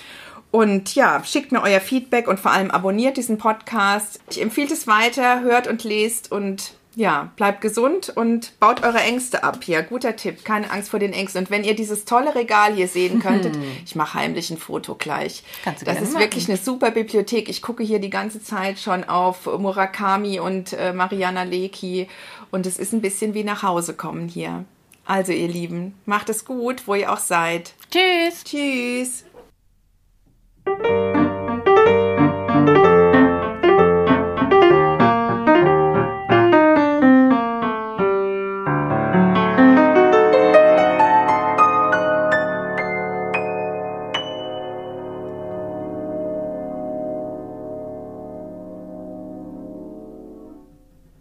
Und ja, schickt mir euer Feedback und vor allem abonniert diesen Podcast. Ich empfehle es weiter, hört und lest und ja, bleibt gesund und baut eure Ängste ab hier. Guter Tipp, keine Angst vor den Ängsten. Und wenn ihr dieses tolle Regal hier sehen *laughs* könntet, ich mache heimlich ein Foto gleich. Kannst du das ist machen. wirklich eine super Bibliothek. Ich gucke hier die ganze Zeit schon auf Murakami und äh, Mariana Leki und es ist ein bisschen wie nach Hause kommen hier. Also ihr Lieben, macht es gut, wo ihr auch seid. Tschüss. Tschüss. thank you